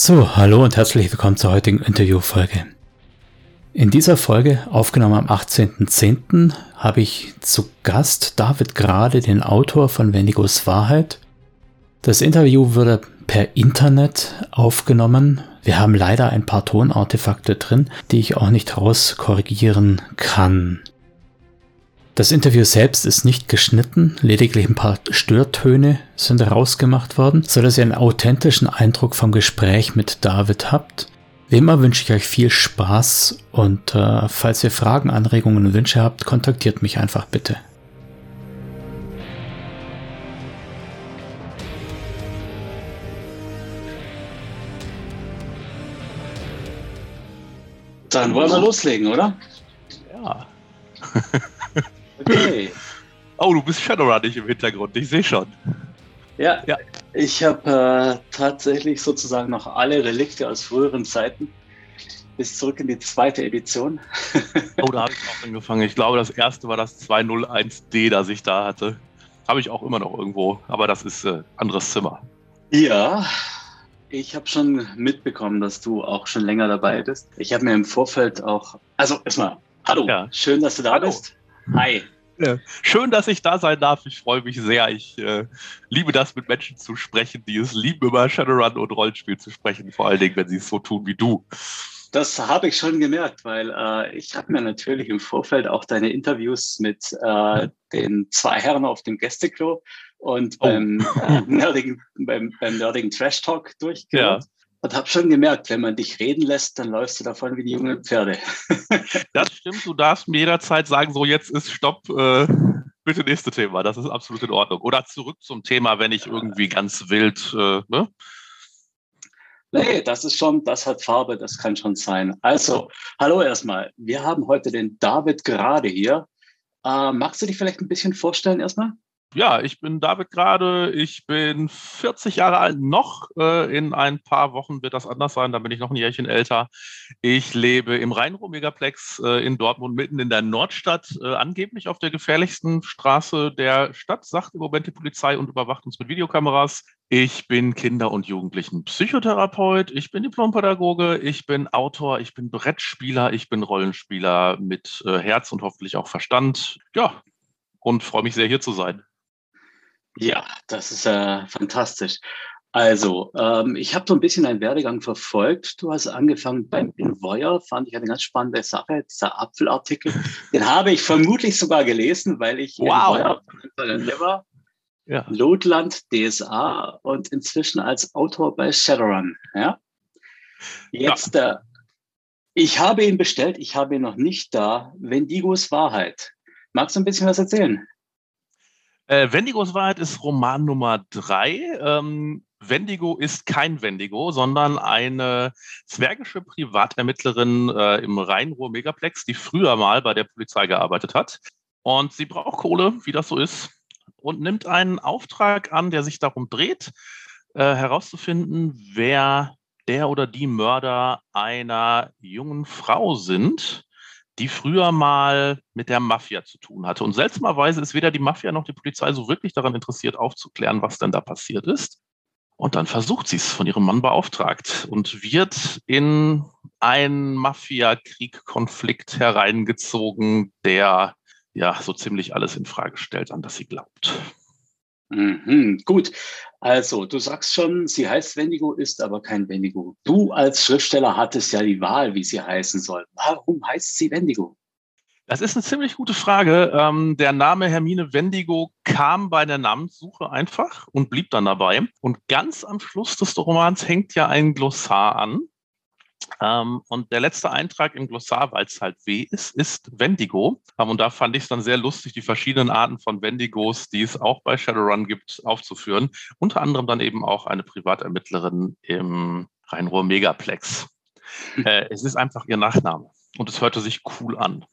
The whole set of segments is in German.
So, hallo und herzlich willkommen zur heutigen Interviewfolge. In dieser Folge, aufgenommen am 18.10., habe ich zu Gast David Grade, den Autor von Wendigos Wahrheit. Das Interview wurde per Internet aufgenommen. Wir haben leider ein paar Tonartefakte drin, die ich auch nicht rauskorrigieren kann. Das Interview selbst ist nicht geschnitten, lediglich ein paar Störtöne sind rausgemacht worden, so dass ihr einen authentischen Eindruck vom Gespräch mit David habt. Wie immer wünsche ich euch viel Spaß und äh, falls ihr Fragen, Anregungen und Wünsche habt, kontaktiert mich einfach bitte. Dann wollen wir loslegen, oder? Ja. Okay. Oh, du bist Shadowrun nicht im Hintergrund, ich sehe schon. Ja, ja. ich habe äh, tatsächlich sozusagen noch alle Relikte aus früheren Zeiten bis zurück in die zweite Edition. oh, da habe ich auch angefangen. Ich glaube, das erste war das 201D, das ich da hatte. Habe ich auch immer noch irgendwo, aber das ist äh, anderes Zimmer. Ja, ich habe schon mitbekommen, dass du auch schon länger dabei bist. Ich habe mir im Vorfeld auch, also erstmal, hallo, ja. schön, dass du da hallo. bist. Hi. Schön, dass ich da sein darf. Ich freue mich sehr. Ich äh, liebe das, mit Menschen zu sprechen, die es lieben, über Shadowrun und Rollenspiel zu sprechen. Vor allen Dingen, wenn sie es so tun wie du. Das habe ich schon gemerkt, weil äh, ich habe mir natürlich im Vorfeld auch deine Interviews mit äh, den zwei Herren auf dem Gästeklo und oh. beim, äh, nerdigen, beim, beim nerdigen Trash Talk durchgehört. Ja. Und habe schon gemerkt, wenn man dich reden lässt, dann läufst du davon wie die jungen Pferde. das stimmt, du darfst mir jederzeit sagen, so jetzt ist Stopp, äh, bitte nächste Thema. Das ist absolut in Ordnung. Oder zurück zum Thema, wenn ich irgendwie ganz wild, äh, ne? Nee, das ist schon, das hat Farbe, das kann schon sein. Also, hallo erstmal. Wir haben heute den David gerade hier. Äh, magst du dich vielleicht ein bisschen vorstellen erstmal? Ja, ich bin David gerade, ich bin 40 Jahre alt noch. Äh, in ein paar Wochen wird das anders sein, da bin ich noch ein Jährchen älter. Ich lebe im Rhein-Ruhr-Megaplex äh, in Dortmund, mitten in der Nordstadt, äh, angeblich auf der gefährlichsten Straße der Stadt, sagt im Moment die Polizei und überwacht uns mit Videokameras. Ich bin Kinder- und Jugendlichen Psychotherapeut, ich bin Diplompädagoge, ich bin Autor, ich bin Brettspieler, ich bin Rollenspieler mit Herz und hoffentlich auch Verstand. Ja, und freue mich sehr, hier zu sein. Ja, das ist äh, fantastisch. Also, ähm, ich habe so ein bisschen deinen Werdegang verfolgt. Du hast angefangen beim Envoyer, fand ich eine ganz spannende Sache, dieser Apfelartikel. Den habe ich vermutlich sogar gelesen, weil ich wow. Envoyer, ja. Lotland DSA und inzwischen als Autor bei Shadowrun. Ja? Jetzt, ja. Äh, ich habe ihn bestellt, ich habe ihn noch nicht da. Wendigos Wahrheit. Magst du ein bisschen was erzählen? Äh, Wendigos Wahrheit ist Roman Nummer drei. Ähm, Wendigo ist kein Wendigo, sondern eine zwergische Privatermittlerin äh, im Rhein-Ruhr-Megaplex, die früher mal bei der Polizei gearbeitet hat. Und sie braucht Kohle, wie das so ist, und nimmt einen Auftrag an, der sich darum dreht, äh, herauszufinden, wer der oder die Mörder einer jungen Frau sind die früher mal mit der Mafia zu tun hatte. Und seltsamerweise ist weder die Mafia noch die Polizei so wirklich daran interessiert, aufzuklären, was denn da passiert ist. Und dann versucht sie es von ihrem Mann beauftragt und wird in einen Mafia-Krieg-Konflikt hereingezogen, der ja so ziemlich alles in Frage stellt, an das sie glaubt. Mhm, gut. Also, du sagst schon, sie heißt Wendigo, ist aber kein Wendigo. Du als Schriftsteller hattest ja die Wahl, wie sie heißen soll. Warum heißt sie Wendigo? Das ist eine ziemlich gute Frage. Ähm, der Name Hermine Wendigo kam bei der Namenssuche einfach und blieb dann dabei. Und ganz am Schluss des Romans hängt ja ein Glossar an. Ähm, und der letzte Eintrag im Glossar, weil es halt W ist, ist Wendigo. Ähm, und da fand ich es dann sehr lustig, die verschiedenen Arten von Wendigos, die es auch bei Shadowrun gibt, aufzuführen. Unter anderem dann eben auch eine Privatermittlerin im Rhein-Ruhr-Megaplex. Hm. Äh, es ist einfach ihr Nachname und es hörte sich cool an.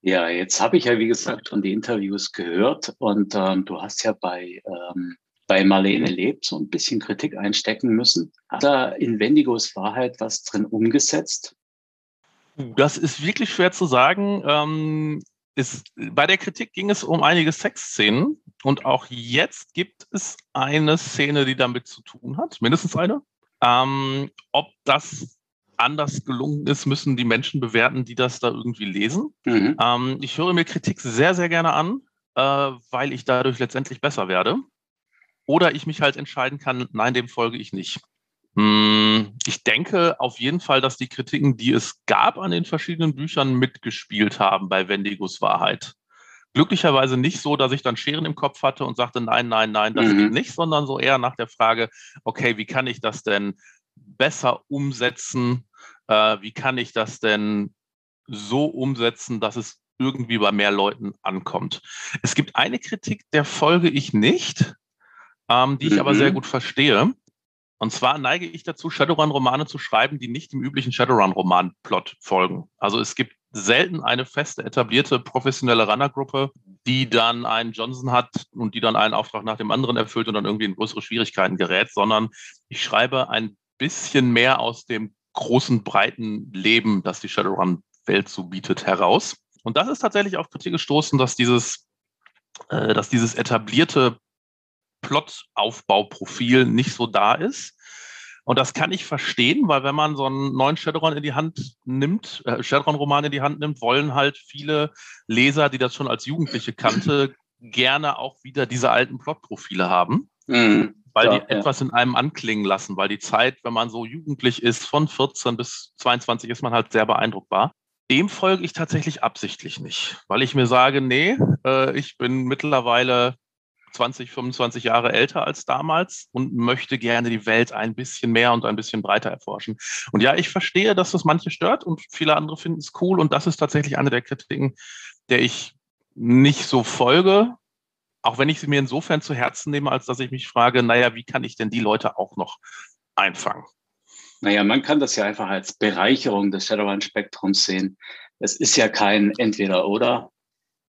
Ja, jetzt habe ich ja, wie gesagt, schon die Interviews gehört und ähm, du hast ja bei ähm, bei Marlene lebt, so ein bisschen Kritik einstecken müssen. Hat da in Wendigos Wahrheit was drin umgesetzt? Das ist wirklich schwer zu sagen. Ähm, ist, bei der Kritik ging es um einige Sexszenen und auch jetzt gibt es eine Szene, die damit zu tun hat, mindestens eine. Ähm, ob das anders gelungen ist, müssen die Menschen bewerten, die das da irgendwie lesen. Mhm. Ähm, ich höre mir Kritik sehr, sehr gerne an, äh, weil ich dadurch letztendlich besser werde. Oder ich mich halt entscheiden kann, nein, dem folge ich nicht. Hm, ich denke auf jeden Fall, dass die Kritiken, die es gab an den verschiedenen Büchern, mitgespielt haben bei Wendigos Wahrheit. Glücklicherweise nicht so, dass ich dann Scheren im Kopf hatte und sagte, nein, nein, nein, das mhm. geht nicht, sondern so eher nach der Frage, okay, wie kann ich das denn besser umsetzen? Äh, wie kann ich das denn so umsetzen, dass es irgendwie bei mehr Leuten ankommt? Es gibt eine Kritik, der folge ich nicht, ähm, die ich mhm. aber sehr mhm. gut verstehe. Und zwar neige ich dazu, Shadowrun-Romane zu schreiben, die nicht im üblichen Shadowrun-Roman-Plot folgen. Also es gibt selten eine feste, etablierte, professionelle Runnergruppe, die dann einen Johnson hat und die dann einen Auftrag nach dem anderen erfüllt und dann irgendwie in größere Schwierigkeiten gerät, sondern ich schreibe ein bisschen mehr aus dem großen, breiten Leben, das die Shadowrun-Welt so bietet, heraus. Und das ist tatsächlich auf Kritik gestoßen, dass dieses, äh, dass dieses etablierte Plot-Aufbauprofil nicht so da ist. Und das kann ich verstehen, weil wenn man so einen neuen Shadowrun in die Hand nimmt, äh, Shadowrun-Roman in die Hand nimmt, wollen halt viele Leser, die das schon als Jugendliche kannte, gerne auch wieder diese alten Plot-Profile haben. Mhm, weil ja, die ja. etwas in einem anklingen lassen, weil die Zeit, wenn man so jugendlich ist, von 14 bis 22 ist man halt sehr beeindruckbar. Dem folge ich tatsächlich absichtlich nicht, weil ich mir sage, nee, äh, ich bin mittlerweile 20, 25 Jahre älter als damals und möchte gerne die Welt ein bisschen mehr und ein bisschen breiter erforschen. Und ja, ich verstehe, dass das manche stört und viele andere finden es cool. Und das ist tatsächlich eine der Kritiken, der ich nicht so folge, auch wenn ich sie mir insofern zu Herzen nehme, als dass ich mich frage, naja, wie kann ich denn die Leute auch noch einfangen? Naja, man kann das ja einfach als Bereicherung des Shadowrun-Spektrums sehen. Es ist ja kein Entweder-Oder.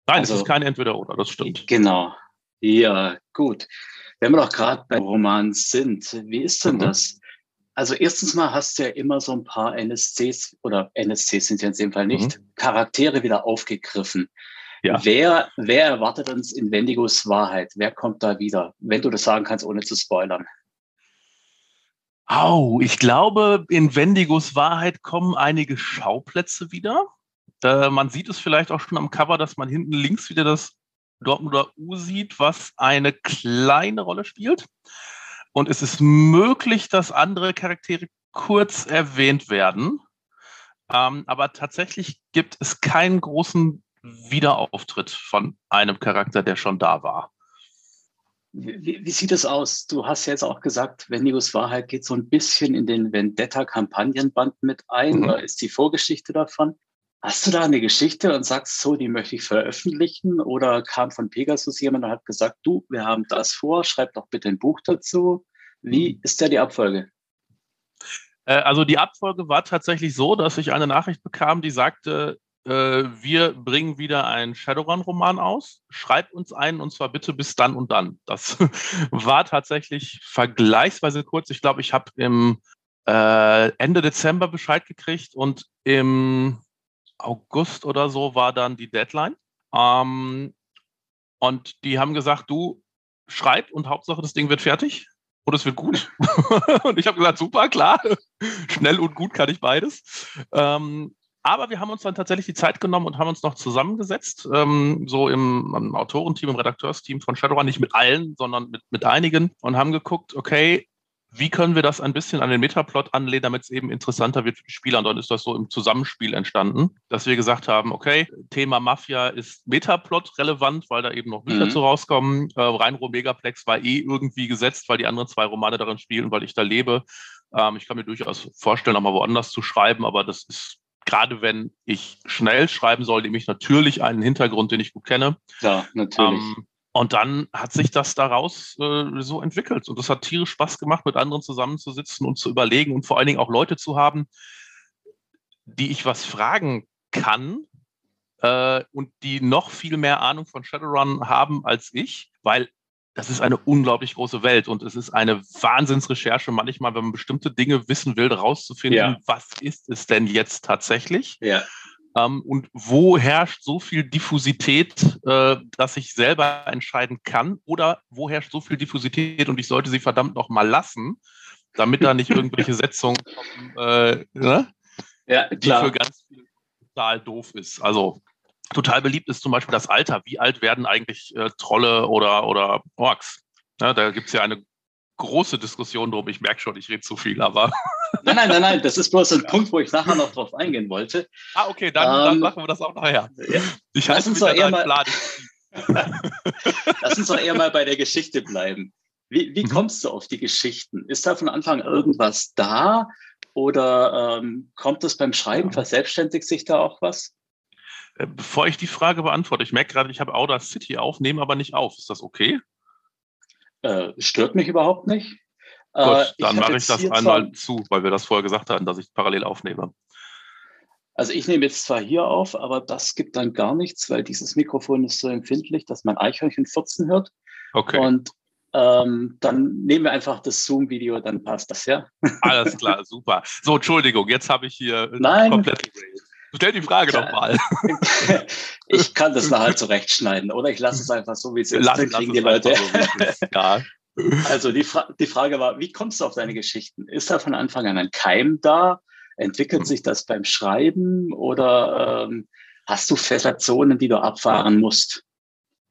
Nein, also, es ist kein Entweder-Oder, das stimmt. Genau. Ja, gut. Wenn wir doch gerade bei Romans sind, wie ist denn mhm. das? Also erstens mal hast du ja immer so ein paar NSCs oder NSCs sind ja in dem Fall nicht, mhm. Charaktere wieder aufgegriffen. Ja. Wer, wer erwartet uns in Wendigos Wahrheit? Wer kommt da wieder? Wenn du das sagen kannst, ohne zu spoilern. Au, ich glaube, in Wendigos Wahrheit kommen einige Schauplätze wieder. Äh, man sieht es vielleicht auch schon am Cover, dass man hinten links wieder das Dortmunder U sieht, was eine kleine Rolle spielt. Und es ist möglich, dass andere Charaktere kurz erwähnt werden. Ähm, aber tatsächlich gibt es keinen großen Wiederauftritt von einem Charakter, der schon da war. Wie, wie sieht es aus? Du hast ja jetzt auch gesagt, Vendigus Wahrheit geht so ein bisschen in den Vendetta-Kampagnenband mit ein, mhm. oder ist die Vorgeschichte davon. Hast du da eine Geschichte und sagst so, die möchte ich veröffentlichen? Oder kam von Pegasus jemand und hat gesagt, du, wir haben das vor, schreib doch bitte ein Buch dazu. Wie mhm. ist da die Abfolge? Äh, also die Abfolge war tatsächlich so, dass ich eine Nachricht bekam, die sagte, äh, wir bringen wieder einen Shadowrun-Roman aus. Schreib uns einen und zwar bitte bis dann und dann. Das war tatsächlich vergleichsweise kurz. Ich glaube, ich habe im äh, Ende Dezember Bescheid gekriegt und im August oder so war dann die Deadline. Ähm, und die haben gesagt, du schreib und Hauptsache das Ding wird fertig und es wird gut. und ich habe gesagt, super, klar, schnell und gut kann ich beides. Ähm, aber wir haben uns dann tatsächlich die Zeit genommen und haben uns noch zusammengesetzt, ähm, so im, im Autorenteam, im Redakteursteam von Shadowrun, nicht mit allen, sondern mit, mit einigen und haben geguckt, okay, wie können wir das ein bisschen an den Metaplot anlehnen, damit es eben interessanter wird für die Spieler? Und dann ist das so im Zusammenspiel entstanden, dass wir gesagt haben, okay, Thema Mafia ist Metaplot relevant, weil da eben noch Bücher mhm. zu rauskommen. Äh, Rheinrohr Megaplex war eh irgendwie gesetzt, weil die anderen zwei Romane darin spielen, weil ich da lebe. Ähm, ich kann mir durchaus vorstellen, auch mal woanders zu schreiben, aber das ist gerade wenn ich schnell schreiben soll, nehme ich natürlich einen Hintergrund, den ich gut kenne. Ja, natürlich. Ähm, und dann hat sich das daraus äh, so entwickelt. Und das hat tierisch Spaß gemacht, mit anderen zusammenzusitzen und zu überlegen und vor allen Dingen auch Leute zu haben, die ich was fragen kann äh, und die noch viel mehr Ahnung von Shadowrun haben als ich, weil das ist eine unglaublich große Welt und es ist eine Wahnsinnsrecherche manchmal, wenn man bestimmte Dinge wissen will, rauszufinden, ja. was ist es denn jetzt tatsächlich? Ja. Ähm, und wo herrscht so viel Diffusität, äh, dass ich selber entscheiden kann? Oder wo herrscht so viel Diffusität und ich sollte sie verdammt noch mal lassen, damit da nicht irgendwelche Setzungen kommen, äh, ne? ja, die für ganz viele total doof ist. Also total beliebt ist zum Beispiel das Alter. Wie alt werden eigentlich äh, Trolle oder, oder Orks? Ja, da gibt es ja eine große Diskussion drum. Ich merke schon, ich rede zu viel, aber. Nein, nein, nein, nein, das ist bloß ein Punkt, wo ich nachher noch drauf eingehen wollte. Ah, okay, dann, ähm, dann machen wir das auch nachher. Ja. Ich lass uns, doch eher mal, lass uns doch eher mal bei der Geschichte bleiben. Wie, wie mhm. kommst du auf die Geschichten? Ist da von Anfang irgendwas da oder ähm, kommt es beim Schreiben, verselbstständigt sich da auch was? Äh, bevor ich die Frage beantworte, ich merke gerade, ich habe Outer City auf, nehme aber nicht auf. Ist das okay? Äh, stört mich überhaupt nicht. Gut, äh, dann mache ich das einmal zu, weil wir das vorher gesagt hatten, dass ich parallel aufnehme. Also ich nehme jetzt zwar hier auf, aber das gibt dann gar nichts, weil dieses Mikrofon ist so empfindlich, dass man Eichhörnchen furzen hört. Okay. Und ähm, dann nehmen wir einfach das Zoom-Video, dann passt das, ja? Alles klar, super. So, Entschuldigung, jetzt habe ich hier Nein. komplett Stell die Frage nochmal. ich kann das nachher zurechtschneiden oder ich lasse es einfach so, wie es ist. Lassen, kriegen die Leute. So, ja. Also die, Fra die Frage war, wie kommst du auf deine Geschichten? Ist da von Anfang an ein Keim da? Entwickelt hm. sich das beim Schreiben oder ähm, hast du feste Zonen, die du abfahren musst?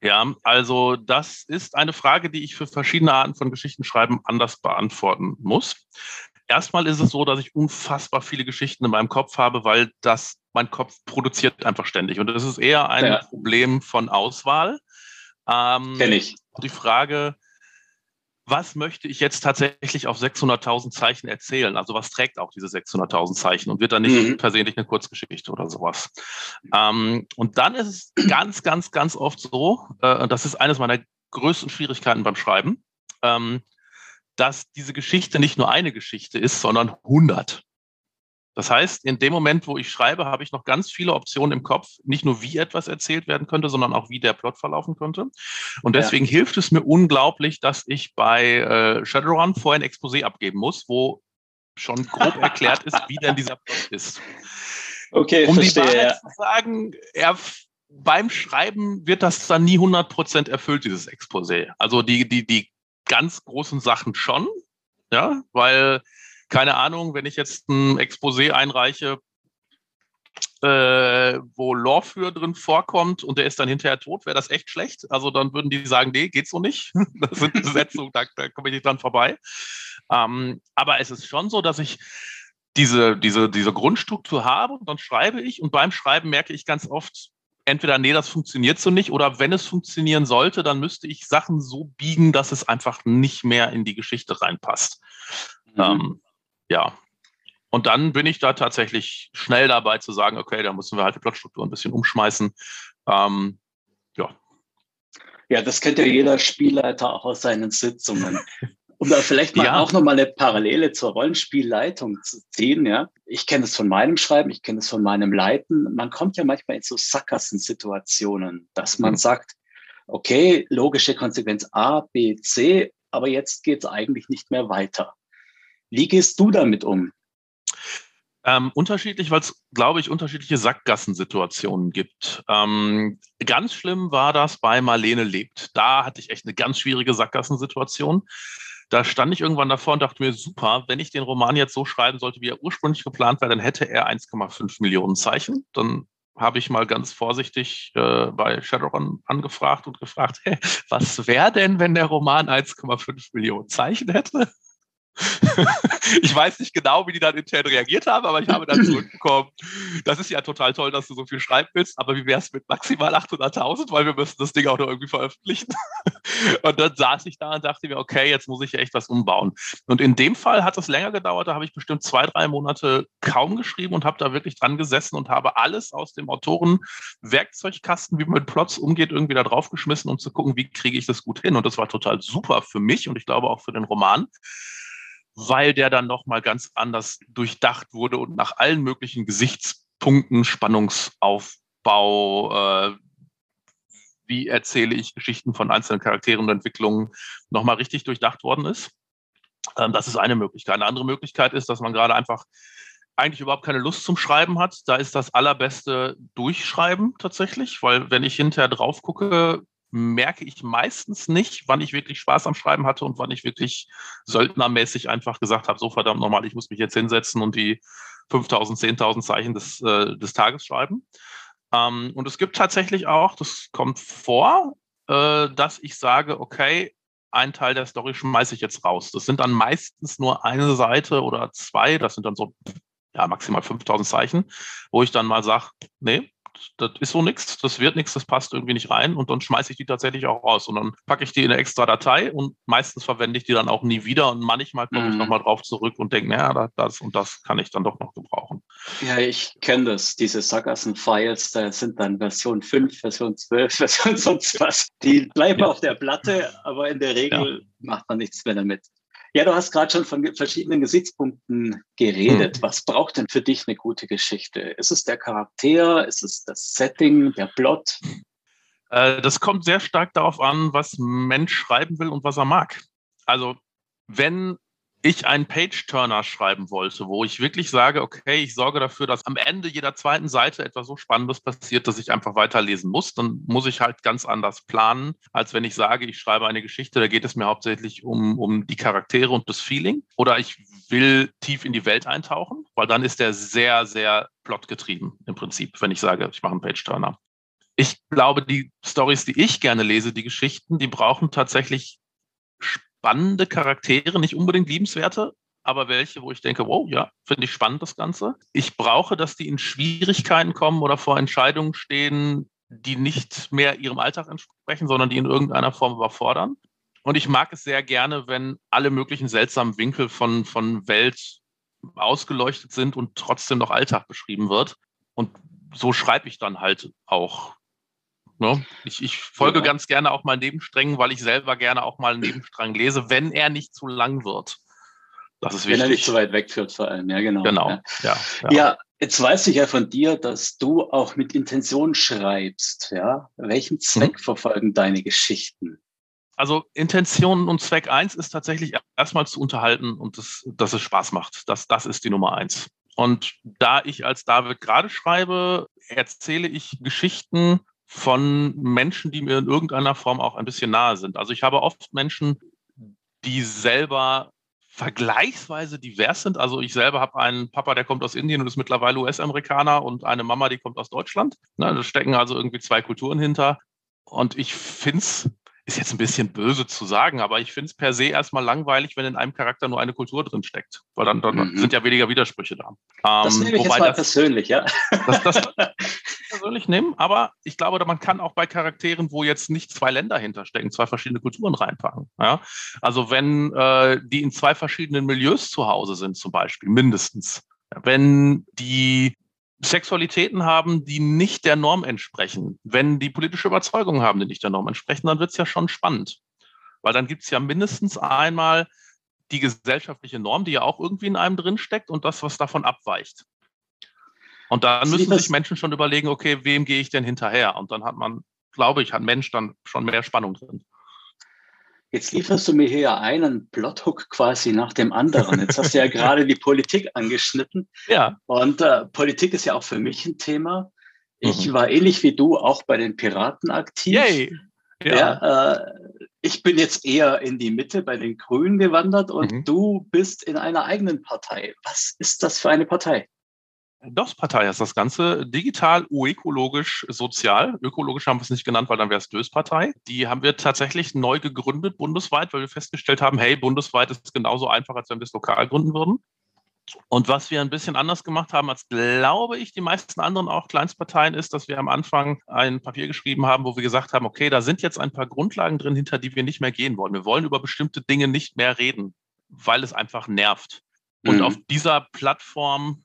Ja, also das ist eine Frage, die ich für verschiedene Arten von Geschichtenschreiben anders beantworten muss. Erstmal ist es so, dass ich unfassbar viele Geschichten in meinem Kopf habe, weil das mein Kopf produziert einfach ständig. Und das ist eher ein ja. Problem von Auswahl. Ähm, Kenn ich. Die Frage, was möchte ich jetzt tatsächlich auf 600.000 Zeichen erzählen? Also was trägt auch diese 600.000 Zeichen und wird dann nicht mhm. persönlich eine Kurzgeschichte oder sowas? Ähm, und dann ist es ganz, ganz, ganz oft so, äh, und das ist eines meiner größten Schwierigkeiten beim Schreiben, ähm, dass diese Geschichte nicht nur eine Geschichte ist, sondern 100. Das heißt, in dem Moment, wo ich schreibe, habe ich noch ganz viele Optionen im Kopf, nicht nur wie etwas erzählt werden könnte, sondern auch wie der Plot verlaufen könnte. Und deswegen ja. hilft es mir unglaublich, dass ich bei äh, Shadowrun vorher ein Exposé abgeben muss, wo schon grob erklärt ist, wie denn dieser Plot ist. Okay, um verstehe, die Wahrheit zu sagen, er, beim Schreiben wird das dann nie 100% erfüllt, dieses Exposé. Also die, die, die ganz großen Sachen schon, ja, weil keine Ahnung, wenn ich jetzt ein Exposé einreiche, äh, wo Lawfür drin vorkommt und der ist dann hinterher tot, wäre das echt schlecht. Also dann würden die sagen, nee, geht so nicht. Das sind Besetzungen, da, da komme ich nicht dran vorbei. Ähm, aber es ist schon so, dass ich diese, diese, diese Grundstruktur habe und dann schreibe ich und beim Schreiben merke ich ganz oft, entweder, nee, das funktioniert so nicht oder wenn es funktionieren sollte, dann müsste ich Sachen so biegen, dass es einfach nicht mehr in die Geschichte reinpasst. Mhm. Ähm, ja. Und dann bin ich da tatsächlich schnell dabei zu sagen, okay, da müssen wir halt die Plotstruktur ein bisschen umschmeißen. Ähm, ja. Ja, das kennt ja jeder Spielleiter auch aus seinen Sitzungen. Um da vielleicht mal ja. auch nochmal eine Parallele zur Rollenspielleitung zu ziehen, ja. Ich kenne es von meinem Schreiben, ich kenne es von meinem Leiten. Man kommt ja manchmal in so Sackgassen-Situationen, dass man mhm. sagt, okay, logische Konsequenz A, B, C, aber jetzt geht es eigentlich nicht mehr weiter. Wie gehst du damit um? Ähm, unterschiedlich, weil es, glaube ich, unterschiedliche Sackgassensituationen gibt. Ähm, ganz schlimm war das bei Marlene lebt. Da hatte ich echt eine ganz schwierige Sackgassensituation. Da stand ich irgendwann davor und dachte mir, super, wenn ich den Roman jetzt so schreiben sollte, wie er ursprünglich geplant war, dann hätte er 1,5 Millionen Zeichen. Dann habe ich mal ganz vorsichtig äh, bei Shadowrun angefragt und gefragt, hey, was wäre denn, wenn der Roman 1,5 Millionen Zeichen hätte? ich weiß nicht genau, wie die dann intern reagiert haben, aber ich habe dann zurückbekommen, das ist ja total toll, dass du so viel schreiben willst, aber wie wäre es mit maximal 800.000, weil wir müssen das Ding auch noch irgendwie veröffentlichen. und dann saß ich da und dachte mir, okay, jetzt muss ich echt was umbauen. Und in dem Fall hat es länger gedauert, da habe ich bestimmt zwei, drei Monate kaum geschrieben und habe da wirklich dran gesessen und habe alles aus dem Autoren-Werkzeugkasten, wie man mit Plots umgeht, irgendwie da draufgeschmissen, um zu gucken, wie kriege ich das gut hin. Und das war total super für mich und ich glaube auch für den Roman weil der dann nochmal ganz anders durchdacht wurde und nach allen möglichen Gesichtspunkten, Spannungsaufbau, äh, wie erzähle ich Geschichten von einzelnen Charakteren und Entwicklungen, nochmal richtig durchdacht worden ist. Ähm, das ist eine Möglichkeit. Eine andere Möglichkeit ist, dass man gerade einfach eigentlich überhaupt keine Lust zum Schreiben hat. Da ist das allerbeste Durchschreiben tatsächlich, weil wenn ich hinterher drauf gucke, merke ich meistens nicht, wann ich wirklich Spaß am Schreiben hatte und wann ich wirklich söldnermäßig einfach gesagt habe, so verdammt normal, ich muss mich jetzt hinsetzen und die 5000, 10.000 Zeichen des, äh, des Tages schreiben. Ähm, und es gibt tatsächlich auch, das kommt vor, äh, dass ich sage, okay, ein Teil der Story schmeiße ich jetzt raus. Das sind dann meistens nur eine Seite oder zwei, das sind dann so ja, maximal 5000 Zeichen, wo ich dann mal sage, nee, das ist so nichts, das wird nichts, das passt irgendwie nicht rein und dann schmeiße ich die tatsächlich auch raus und dann packe ich die in eine extra Datei und meistens verwende ich die dann auch nie wieder und manchmal komme mhm. ich nochmal drauf zurück und denke, naja, das und das kann ich dann doch noch gebrauchen. Ja, ich kenne das, diese Sackgassen-Files, da sind dann Version 5, Version 12, Version sonst was. Die bleiben ja. auf der Platte, aber in der Regel ja. macht man nichts mehr damit. Ja, du hast gerade schon von verschiedenen Gesichtspunkten geredet. Hm. Was braucht denn für dich eine gute Geschichte? Ist es der Charakter? Ist es das Setting, der Plot? Äh, das kommt sehr stark darauf an, was ein Mensch schreiben will und was er mag. Also, wenn ich einen Page-Turner schreiben wollte, wo ich wirklich sage, okay, ich sorge dafür, dass am Ende jeder zweiten Seite etwas so Spannendes passiert, dass ich einfach weiterlesen muss, dann muss ich halt ganz anders planen, als wenn ich sage, ich schreibe eine Geschichte, da geht es mir hauptsächlich um, um die Charaktere und das Feeling. Oder ich will tief in die Welt eintauchen, weil dann ist der sehr, sehr plotgetrieben im Prinzip, wenn ich sage, ich mache einen Page-Turner. Ich glaube, die Stories, die ich gerne lese, die Geschichten, die brauchen tatsächlich spannende Charaktere, nicht unbedingt liebenswerte, aber welche, wo ich denke, wow, ja, finde ich spannend das Ganze. Ich brauche, dass die in Schwierigkeiten kommen oder vor Entscheidungen stehen, die nicht mehr ihrem Alltag entsprechen, sondern die in irgendeiner Form überfordern. Und ich mag es sehr gerne, wenn alle möglichen seltsamen Winkel von, von Welt ausgeleuchtet sind und trotzdem noch Alltag beschrieben wird. Und so schreibe ich dann halt auch Ne? Ich, ich, folge ja. ganz gerne auch mal Nebensträngen, weil ich selber gerne auch mal einen Nebenstrang lese, wenn er nicht zu lang wird. Das ist wichtig. Wenn er nicht zu weit wegführt, vor allem, ja, genau. Genau. Ja. Ja, ja. ja, jetzt weiß ich ja von dir, dass du auch mit Intention schreibst. Ja? Welchen Zweck mhm. verfolgen deine Geschichten? Also Intention und Zweck eins ist tatsächlich erstmal zu unterhalten und das, dass es Spaß macht. Das, das ist die Nummer eins. Und da ich als David gerade schreibe, erzähle ich Geschichten von Menschen, die mir in irgendeiner Form auch ein bisschen nahe sind. Also ich habe oft Menschen, die selber vergleichsweise divers sind. Also ich selber habe einen Papa, der kommt aus Indien und ist mittlerweile US-Amerikaner und eine Mama, die kommt aus Deutschland. Ne, da stecken also irgendwie zwei Kulturen hinter. Und ich finde es ist jetzt ein bisschen böse zu sagen, aber ich finde es per se erstmal langweilig, wenn in einem Charakter nur eine Kultur drin steckt. Weil dann, dann mhm. sind ja weniger Widersprüche da. das ähm, nehme ich jetzt mal das, persönlich, ja. Das, das persönlich nehmen, aber ich glaube, man kann auch bei Charakteren, wo jetzt nicht zwei Länder hinterstecken, zwei verschiedene Kulturen reinpacken. Ja? Also wenn äh, die in zwei verschiedenen Milieus zu Hause sind, zum Beispiel, mindestens. Wenn die Sexualitäten haben, die nicht der Norm entsprechen. Wenn die politische Überzeugungen haben, die nicht der Norm entsprechen, dann wird es ja schon spannend. Weil dann gibt es ja mindestens einmal die gesellschaftliche Norm, die ja auch irgendwie in einem drinsteckt und das, was davon abweicht. Und dann müssen sich Menschen schon überlegen, okay, wem gehe ich denn hinterher? Und dann hat man, glaube ich, hat Mensch dann schon mehr Spannung drin. Jetzt lieferst du mir hier einen Plothook quasi nach dem anderen. Jetzt hast du ja gerade die Politik angeschnitten. Ja. Und äh, Politik ist ja auch für mich ein Thema. Ich mhm. war ähnlich wie du auch bei den Piraten aktiv. Yay. Ja. ja äh, ich bin jetzt eher in die Mitte bei den Grünen gewandert und mhm. du bist in einer eigenen Partei. Was ist das für eine Partei? DOS-Partei heißt das Ganze. Digital, ökologisch, sozial. Ökologisch haben wir es nicht genannt, weil dann wäre es DÖS-Partei. Die haben wir tatsächlich neu gegründet bundesweit, weil wir festgestellt haben, hey, bundesweit ist es genauso einfach, als wenn wir es lokal gründen würden. Und was wir ein bisschen anders gemacht haben, als glaube ich die meisten anderen auch Kleinstparteien, ist, dass wir am Anfang ein Papier geschrieben haben, wo wir gesagt haben, okay, da sind jetzt ein paar Grundlagen drin, hinter die wir nicht mehr gehen wollen. Wir wollen über bestimmte Dinge nicht mehr reden, weil es einfach nervt. Und mhm. auf dieser Plattform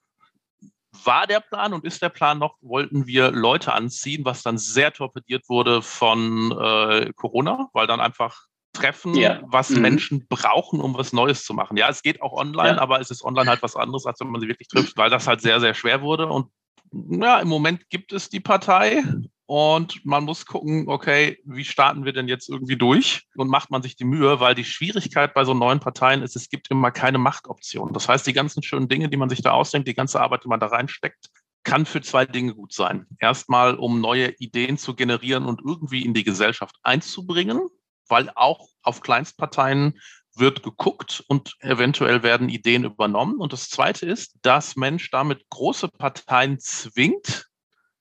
war der Plan und ist der Plan noch, wollten wir Leute anziehen, was dann sehr torpediert wurde von äh, Corona, weil dann einfach Treffen, ja. was mhm. Menschen brauchen, um was Neues zu machen. Ja, es geht auch online, ja. aber es ist online halt was anderes, als wenn man sie wirklich trifft, weil das halt sehr, sehr schwer wurde. Und ja, im Moment gibt es die Partei und man muss gucken, okay, wie starten wir denn jetzt irgendwie durch? Und macht man sich die Mühe, weil die Schwierigkeit bei so neuen Parteien ist, es gibt immer keine Machtoption. Das heißt, die ganzen schönen Dinge, die man sich da ausdenkt, die ganze Arbeit, die man da reinsteckt, kann für zwei Dinge gut sein. Erstmal, um neue Ideen zu generieren und irgendwie in die Gesellschaft einzubringen, weil auch auf Kleinstparteien wird geguckt und eventuell werden Ideen übernommen. Und das Zweite ist, dass Mensch damit große Parteien zwingt,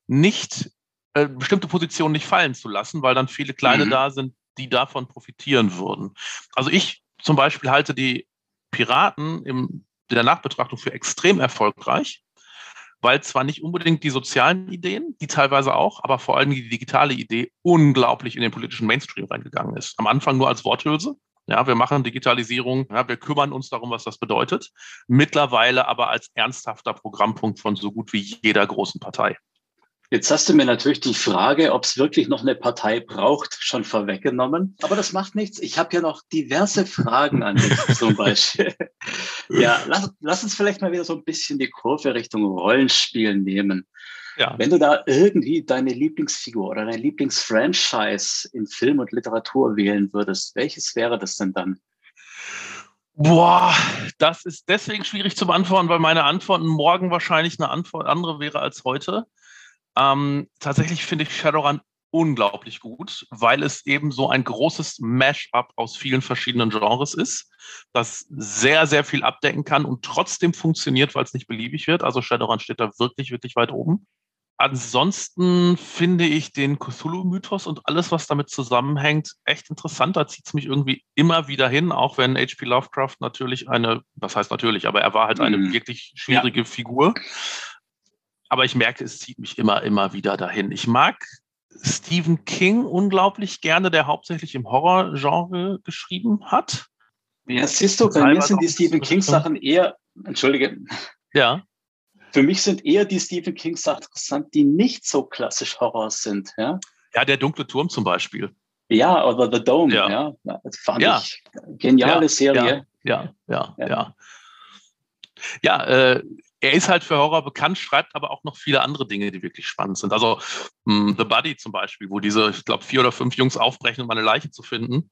nicht äh, bestimmte Positionen nicht fallen zu lassen, weil dann viele kleine mhm. da sind, die davon profitieren würden. Also ich zum Beispiel halte die Piraten im, in der Nachbetrachtung für extrem erfolgreich, weil zwar nicht unbedingt die sozialen Ideen, die teilweise auch, aber vor allem die digitale Idee unglaublich in den politischen Mainstream reingegangen ist. Am Anfang nur als Worthülse. Ja, wir machen Digitalisierung, ja, wir kümmern uns darum, was das bedeutet. Mittlerweile aber als ernsthafter Programmpunkt von so gut wie jeder großen Partei. Jetzt hast du mir natürlich die Frage, ob es wirklich noch eine Partei braucht, schon vorweggenommen. Aber das macht nichts. Ich habe ja noch diverse Fragen an dich zum Beispiel. ja, lass, lass uns vielleicht mal wieder so ein bisschen die Kurve Richtung Rollenspiel nehmen. Ja. Wenn du da irgendwie deine Lieblingsfigur oder dein Lieblingsfranchise in Film und Literatur wählen würdest, welches wäre das denn dann? Boah, das ist deswegen schwierig zu beantworten, weil meine Antwort morgen wahrscheinlich eine Antwort andere wäre als heute. Ähm, tatsächlich finde ich Shadowrun unglaublich gut, weil es eben so ein großes Mash-up aus vielen verschiedenen Genres ist, das sehr, sehr viel abdecken kann und trotzdem funktioniert, weil es nicht beliebig wird. Also Shadowrun steht da wirklich, wirklich weit oben. Ansonsten finde ich den Cthulhu-Mythos und alles, was damit zusammenhängt, echt interessant. Da zieht es mich irgendwie immer wieder hin, auch wenn H.P. Lovecraft natürlich eine, was heißt natürlich, aber er war halt eine mhm. wirklich schwierige ja. Figur aber ich merke, es zieht mich immer, immer wieder dahin. Ich mag Stephen King unglaublich gerne, der hauptsächlich im Horrorgenre geschrieben hat. Ja, siehst du, bei mir sind die Stephen King Sachen eher, entschuldige. Ja. Für mich sind eher die Stephen King Sachen interessant, die nicht so klassisch Horror sind, ja. Ja, der dunkle Turm zum Beispiel. Ja, oder The Dome, ja. ja. Das fand ja. ich geniale ja, Serie. Ja, ja, ja. Ja, ja äh, er ist halt für Horror bekannt, schreibt aber auch noch viele andere Dinge, die wirklich spannend sind. Also mh, hm, The Buddy zum Beispiel, wo diese, ich glaube, vier oder fünf Jungs aufbrechen, um eine Leiche zu finden.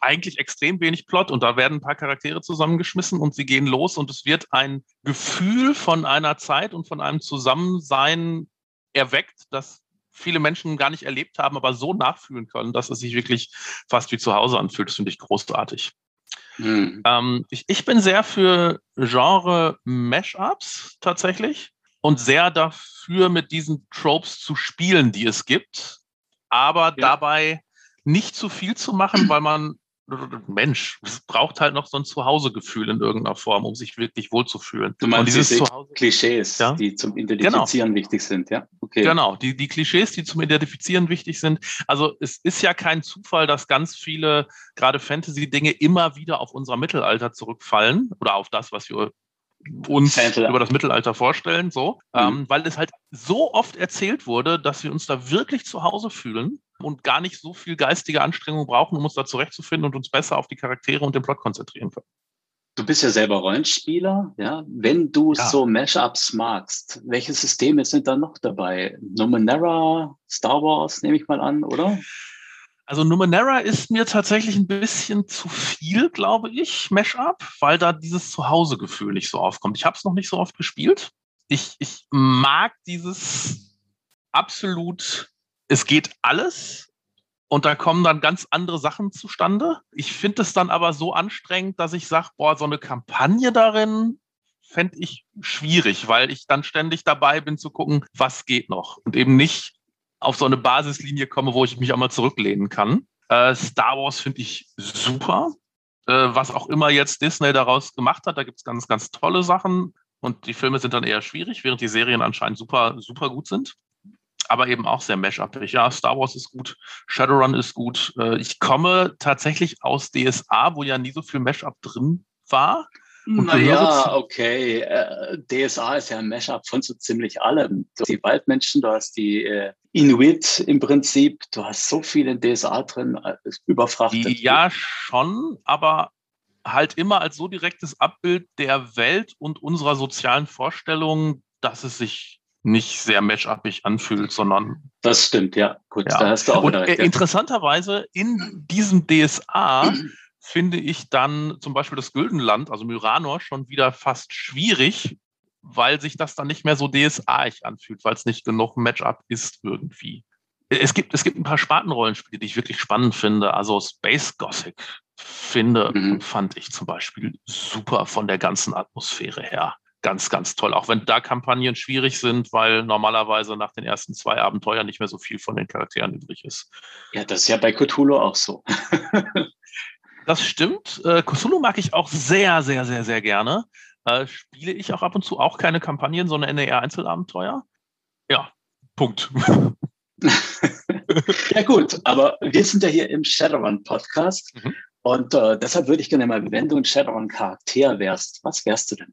Eigentlich extrem wenig Plot und da werden ein paar Charaktere zusammengeschmissen und sie gehen los und es wird ein Gefühl von einer Zeit und von einem Zusammensein erweckt, das viele Menschen gar nicht erlebt haben, aber so nachfühlen können, dass es sich wirklich fast wie zu Hause anfühlt. Das finde ich großartig. Mhm. Ähm, ich, ich bin sehr für Genre-Mashups tatsächlich und sehr dafür, mit diesen Tropes zu spielen, die es gibt, aber ja. dabei nicht zu viel zu machen, weil man Mensch, es braucht halt noch so ein Zuhausegefühl in irgendeiner Form, um sich wirklich wohlzufühlen. Du meinst diese Zuhause Klischees, ja? die zum Identifizieren genau. wichtig sind, ja? Okay. Genau, die, die Klischees, die zum Identifizieren wichtig sind. Also es ist ja kein Zufall, dass ganz viele, gerade Fantasy-Dinge, immer wieder auf unser Mittelalter zurückfallen oder auf das, was wir uns Fantasy. über das Mittelalter vorstellen, so, mhm. ähm, weil es halt so oft erzählt wurde, dass wir uns da wirklich zu Hause fühlen und gar nicht so viel geistige Anstrengung brauchen, um uns da zurechtzufinden und uns besser auf die Charaktere und den Plot konzentrieren können. Du bist ja selber Rollenspieler, ja. Wenn du ja. so Mashups magst, welche Systeme sind da noch dabei? Numenera, Star Wars, nehme ich mal an, oder? Also Numenera ist mir tatsächlich ein bisschen zu viel, glaube ich, Mashup, weil da dieses Zuhausegefühl nicht so aufkommt. Ich habe es noch nicht so oft gespielt. Ich, ich mag dieses absolut es geht alles und da kommen dann ganz andere Sachen zustande. Ich finde es dann aber so anstrengend, dass ich sage, boah, so eine Kampagne darin fände ich schwierig, weil ich dann ständig dabei bin zu gucken, was geht noch und eben nicht auf so eine Basislinie komme, wo ich mich auch mal zurücklehnen kann. Äh, Star Wars finde ich super. Äh, was auch immer jetzt Disney daraus gemacht hat, da gibt es ganz, ganz tolle Sachen. Und die Filme sind dann eher schwierig, während die Serien anscheinend super, super gut sind aber eben auch sehr mash-upig. Ja, Star Wars ist gut, Shadowrun ist gut. Äh, ich komme tatsächlich aus DSA, wo ja nie so viel Mash-up drin war. Naja, okay. Äh, DSA ist ja ein Mashup von so ziemlich allem. Du hast die Waldmenschen, du hast die äh, Inuit im Prinzip, du hast so viel in DSA drin, überfrachtet. Ja, schon, aber halt immer als so direktes Abbild der Welt und unserer sozialen Vorstellungen, dass es sich nicht sehr matchupig anfühlt, sondern. Das stimmt, ja. Gut, ja. da hast du auch Und, recht, äh, Interessanterweise in diesem DSA finde ich dann zum Beispiel das Güldenland, also Myranor, schon wieder fast schwierig, weil sich das dann nicht mehr so DSA-ig anfühlt, weil es nicht genug Matchup ist irgendwie. Es gibt, es gibt ein paar Spartenrollenspiele, die ich wirklich spannend finde. Also Space Gothic finde, mhm. fand ich zum Beispiel super von der ganzen Atmosphäre her. Ganz, ganz toll. Auch wenn da Kampagnen schwierig sind, weil normalerweise nach den ersten zwei Abenteuern nicht mehr so viel von den Charakteren übrig ist. Ja, das ist ja bei Cthulhu auch so. das stimmt. Äh, Cthulhu mag ich auch sehr, sehr, sehr, sehr gerne. Äh, spiele ich auch ab und zu auch keine Kampagnen, sondern eher Einzelabenteuer. Ja, Punkt. ja gut, aber wir sind ja hier im Shadowrun-Podcast mhm. und äh, deshalb würde ich gerne mal, wenn du ein Shadowrun-Charakter wärst, was wärst du denn?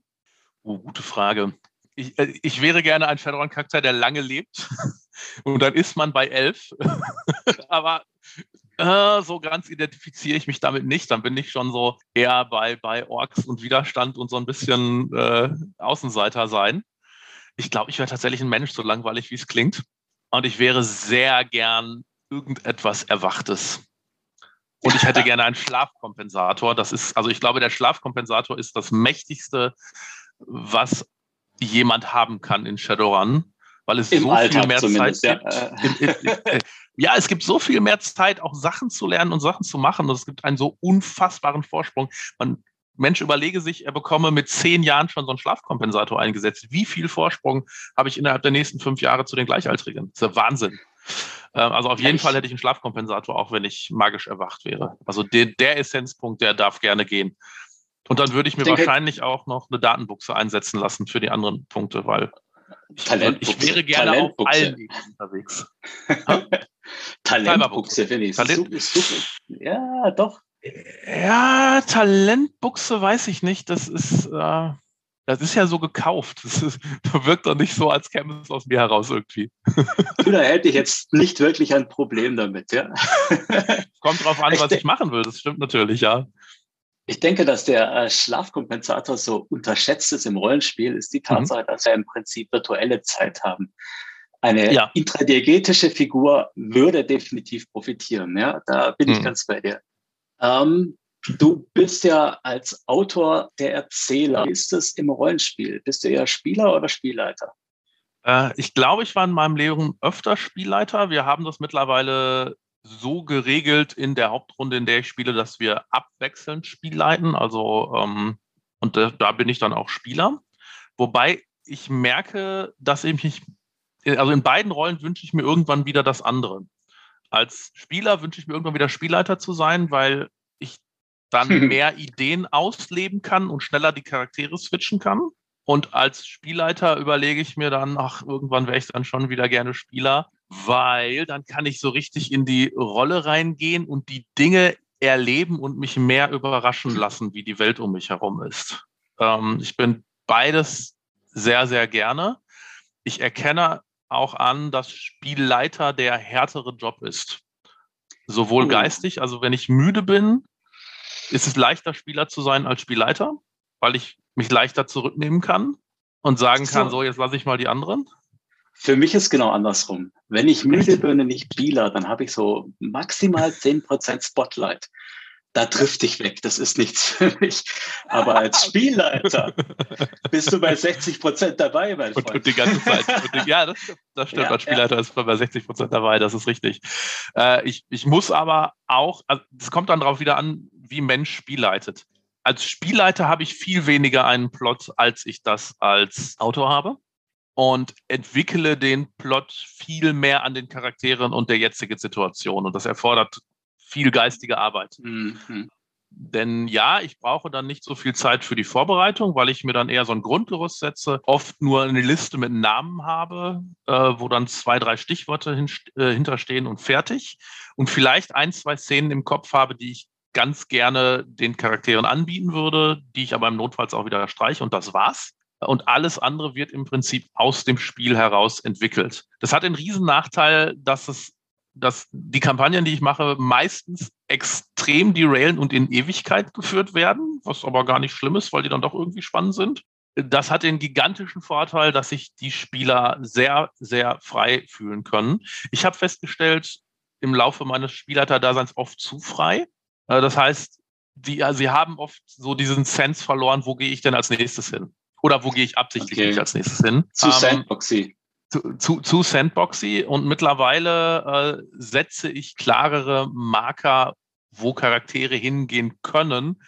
Oh, gute Frage. Ich, äh, ich wäre gerne ein Shadowrun-Charakter, der lange lebt und dann ist man bei elf. aber äh, so ganz identifiziere ich mich damit nicht. Dann bin ich schon so eher bei, bei Orks und Widerstand und so ein bisschen äh, Außenseiter sein. Ich glaube, ich wäre tatsächlich ein Mensch, so langweilig wie es klingt. Und ich wäre sehr gern irgendetwas Erwachtes. Und ich hätte gerne einen Schlafkompensator. Das ist, also ich glaube, der Schlafkompensator ist das mächtigste, was jemand haben kann in Shadowrun weil es Im so Alltag viel mehr Zeit gibt. Ja. Ja, es gibt so viel mehr Zeit, auch Sachen zu lernen und Sachen zu machen. Und es gibt einen so unfassbaren Vorsprung. Man, Mensch, überlege sich, er bekomme mit zehn Jahren schon so einen Schlafkompensator eingesetzt. Wie viel Vorsprung habe ich innerhalb der nächsten fünf Jahre zu den Gleichaltrigen? Das ist ja Wahnsinn. Ähm, also auf jeden Fall hätte ich einen Schlafkompensator, auch wenn ich magisch erwacht wäre. Also der, der Essenzpunkt, der darf gerne gehen. Und dann würde ich mir ich wahrscheinlich auch noch eine Datenbuchse einsetzen lassen für die anderen Punkte, weil Talentbuchse. Ich wäre gerne auf allen unterwegs. Talentbuchse finde ich. Talent super, Ja, doch. Ja, Talentbuchse weiß ich nicht. Das ist, äh, das ist ja so gekauft. Das, ist, das wirkt doch nicht so, als käme es aus mir heraus irgendwie. Du, da hätte ich jetzt nicht wirklich ein Problem damit, ja. Kommt drauf an, was ich machen will. Das stimmt natürlich, ja. Ich denke, dass der äh, Schlafkompensator so unterschätzt ist im Rollenspiel, ist die mhm. Tatsache, mhm. dass wir im Prinzip virtuelle Zeit haben. Eine ja. intradiegetische Figur würde definitiv profitieren. Ja, da bin mhm. ich ganz bei dir. Ähm, du bist ja als Autor der Erzähler. Wie ist es im Rollenspiel? Bist du eher Spieler oder Spielleiter? Äh, ich glaube, ich war in meinem Leben öfter Spielleiter. Wir haben das mittlerweile so geregelt in der Hauptrunde, in der ich spiele, dass wir abwechselnd Spiel leiten. Also, ähm, und da, da bin ich dann auch Spieler. Wobei ich merke, dass ich mich, also in beiden Rollen wünsche ich mir irgendwann wieder das andere. Als Spieler wünsche ich mir irgendwann wieder Spielleiter zu sein, weil ich dann mehr Ideen ausleben kann und schneller die Charaktere switchen kann. Und als Spielleiter überlege ich mir dann, ach, irgendwann wäre ich dann schon wieder gerne Spieler, weil dann kann ich so richtig in die Rolle reingehen und die Dinge erleben und mich mehr überraschen lassen, wie die Welt um mich herum ist. Ähm, ich bin beides sehr, sehr gerne. Ich erkenne auch an, dass Spielleiter der härtere Job ist. Sowohl oh. geistig, also wenn ich müde bin, ist es leichter, Spieler zu sein als Spielleiter, weil ich mich leichter zurücknehmen kann und sagen kann, so, jetzt lasse ich mal die anderen. Für mich ist genau andersrum. Wenn ich müde bin und nicht Spieler, dann habe ich so maximal 10% Spotlight. Da trifft dich weg, das ist nichts für mich. Aber als Spielleiter bist du bei 60% dabei, mein Freund. Und, und die ganze Zeit. Die, ja, das, das stimmt. Ja, als Spielleiter ja. ist man bei 60% dabei, das ist richtig. Äh, ich, ich muss aber auch, also es kommt dann darauf wieder an, wie Mensch Spiel leitet. Als Spielleiter habe ich viel weniger einen Plot, als ich das als Autor habe und entwickle den Plot viel mehr an den Charakteren und der jetzigen Situation. Und das erfordert viel geistige Arbeit. Mhm. Denn ja, ich brauche dann nicht so viel Zeit für die Vorbereitung, weil ich mir dann eher so ein Grundgerüst setze, oft nur eine Liste mit Namen habe, äh, wo dann zwei, drei Stichworte hin, äh, hinterstehen und fertig. Und vielleicht ein, zwei Szenen im Kopf habe, die ich ganz gerne den Charakteren anbieten würde, die ich aber im Notfalls auch wieder streiche und das war's und alles andere wird im Prinzip aus dem Spiel heraus entwickelt. Das hat den riesen Nachteil, dass es dass die Kampagnen, die ich mache, meistens extrem derailen und in Ewigkeit geführt werden, was aber gar nicht schlimm ist, weil die dann doch irgendwie spannend sind. Das hat den gigantischen Vorteil, dass sich die Spieler sehr, sehr frei fühlen können. Ich habe festgestellt, im Laufe meines Spielleiterdaseins oft zu frei. Äh, das heißt, die, also sie haben oft so diesen Sense verloren, wo gehe ich denn als nächstes hin? Oder wo gehe ich absichtlich okay. nicht als nächstes hin? Zu ähm, Sandboxy. Zu, zu, zu, Sandboxy und mittlerweile äh, setze ich klarere Marker, wo Charaktere hingehen können,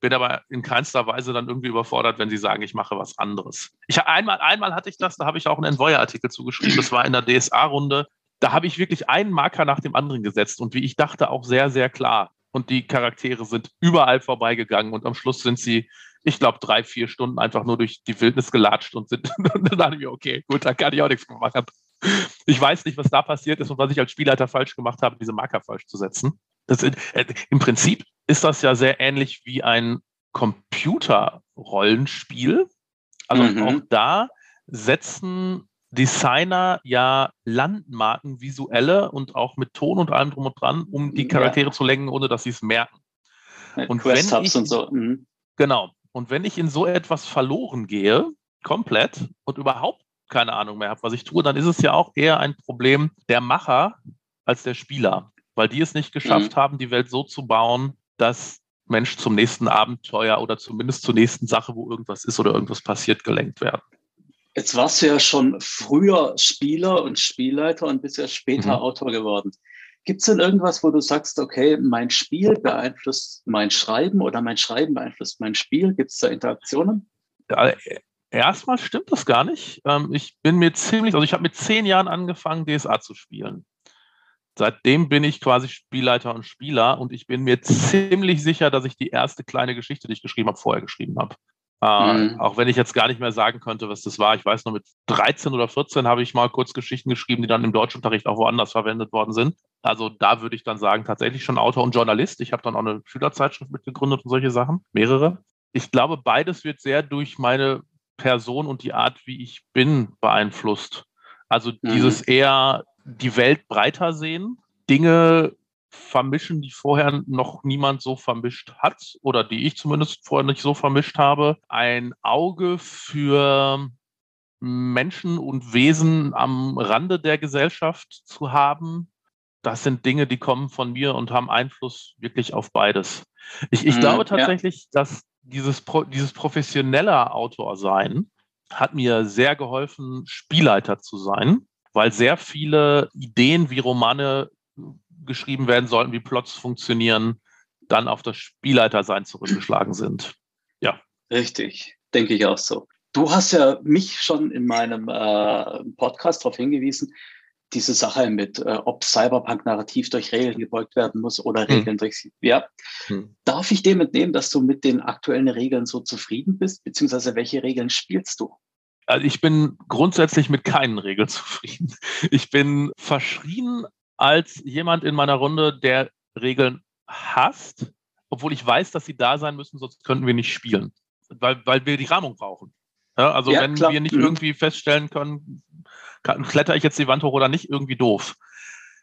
bin aber in keinster Weise dann irgendwie überfordert, wenn sie sagen, ich mache was anderes. Ich einmal, einmal hatte ich das, da habe ich auch einen Envoyer-Artikel zugeschrieben, das war in der DSA-Runde. Da habe ich wirklich einen Marker nach dem anderen gesetzt und wie ich dachte, auch sehr, sehr klar. Und die Charaktere sind überall vorbeigegangen und am Schluss sind sie, ich glaube, drei, vier Stunden einfach nur durch die Wildnis gelatscht und sind, und dann dachte ich mir, okay, gut, da kann ich auch nichts mehr machen. Ich weiß nicht, was da passiert ist und was ich als Spielleiter falsch gemacht habe, diese Marker falsch zu setzen. Das, äh, Im Prinzip ist das ja sehr ähnlich wie ein Computerrollenspiel. Also mhm. auch da setzen Designer ja Landmarken, visuelle und auch mit Ton und allem drum und dran, um die Charaktere ja. zu lenken, ohne dass sie es merken. und wenn ich, und so. Mhm. Genau. Und wenn ich in so etwas verloren gehe, komplett und überhaupt keine Ahnung mehr habe, was ich tue, dann ist es ja auch eher ein Problem der Macher als der Spieler weil die es nicht geschafft mhm. haben, die Welt so zu bauen, dass Mensch zum nächsten Abenteuer oder zumindest zur nächsten Sache, wo irgendwas ist oder irgendwas passiert, gelenkt werden. Jetzt warst du ja schon früher Spieler und Spielleiter und bist ja später mhm. Autor geworden. Gibt es denn irgendwas, wo du sagst, okay, mein Spiel beeinflusst mein Schreiben oder mein Schreiben beeinflusst mein Spiel? Gibt es da Interaktionen? Ja, erstmal stimmt das gar nicht. Ähm, ich bin mir ziemlich, also ich habe mit zehn Jahren angefangen, DSA zu spielen. Seitdem bin ich quasi Spielleiter und Spieler und ich bin mir ziemlich sicher, dass ich die erste kleine Geschichte, die ich geschrieben habe, vorher geschrieben habe. Äh, mhm. Auch wenn ich jetzt gar nicht mehr sagen könnte, was das war. Ich weiß nur, mit 13 oder 14 habe ich mal kurz Geschichten geschrieben, die dann im Deutschunterricht auch woanders verwendet worden sind. Also da würde ich dann sagen, tatsächlich schon Autor und Journalist. Ich habe dann auch eine Schülerzeitschrift mitgegründet und solche Sachen, mehrere. Ich glaube, beides wird sehr durch meine Person und die Art, wie ich bin, beeinflusst. Also mhm. dieses eher die Welt breiter sehen, Dinge vermischen, die vorher noch niemand so vermischt hat oder die ich zumindest vorher nicht so vermischt habe. Ein Auge für Menschen und Wesen am Rande der Gesellschaft zu haben, das sind Dinge, die kommen von mir und haben Einfluss wirklich auf beides. Ich, ich mhm, glaube tatsächlich, ja. dass dieses, dieses professionelle Autor sein hat mir sehr geholfen, Spielleiter zu sein weil sehr viele Ideen, wie Romane geschrieben werden sollten, wie Plots funktionieren, dann auf das Spielleitersein zurückgeschlagen sind. Ja. Richtig, denke ich auch so. Du hast ja mich schon in meinem äh, Podcast darauf hingewiesen, diese Sache mit, äh, ob Cyberpunk-Narrativ durch Regeln gebeugt werden muss oder hm. Regeln durch, ja. Hm. Darf ich dem entnehmen, dass du mit den aktuellen Regeln so zufrieden bist, beziehungsweise welche Regeln spielst du? Also ich bin grundsätzlich mit keinen Regeln zufrieden. Ich bin verschrien als jemand in meiner Runde, der Regeln hasst, obwohl ich weiß, dass sie da sein müssen, sonst könnten wir nicht spielen, weil, weil wir die Rahmung brauchen. Ja, also ja, wenn klar. wir nicht mhm. irgendwie feststellen können, kletter ich jetzt die Wand hoch oder nicht, irgendwie doof.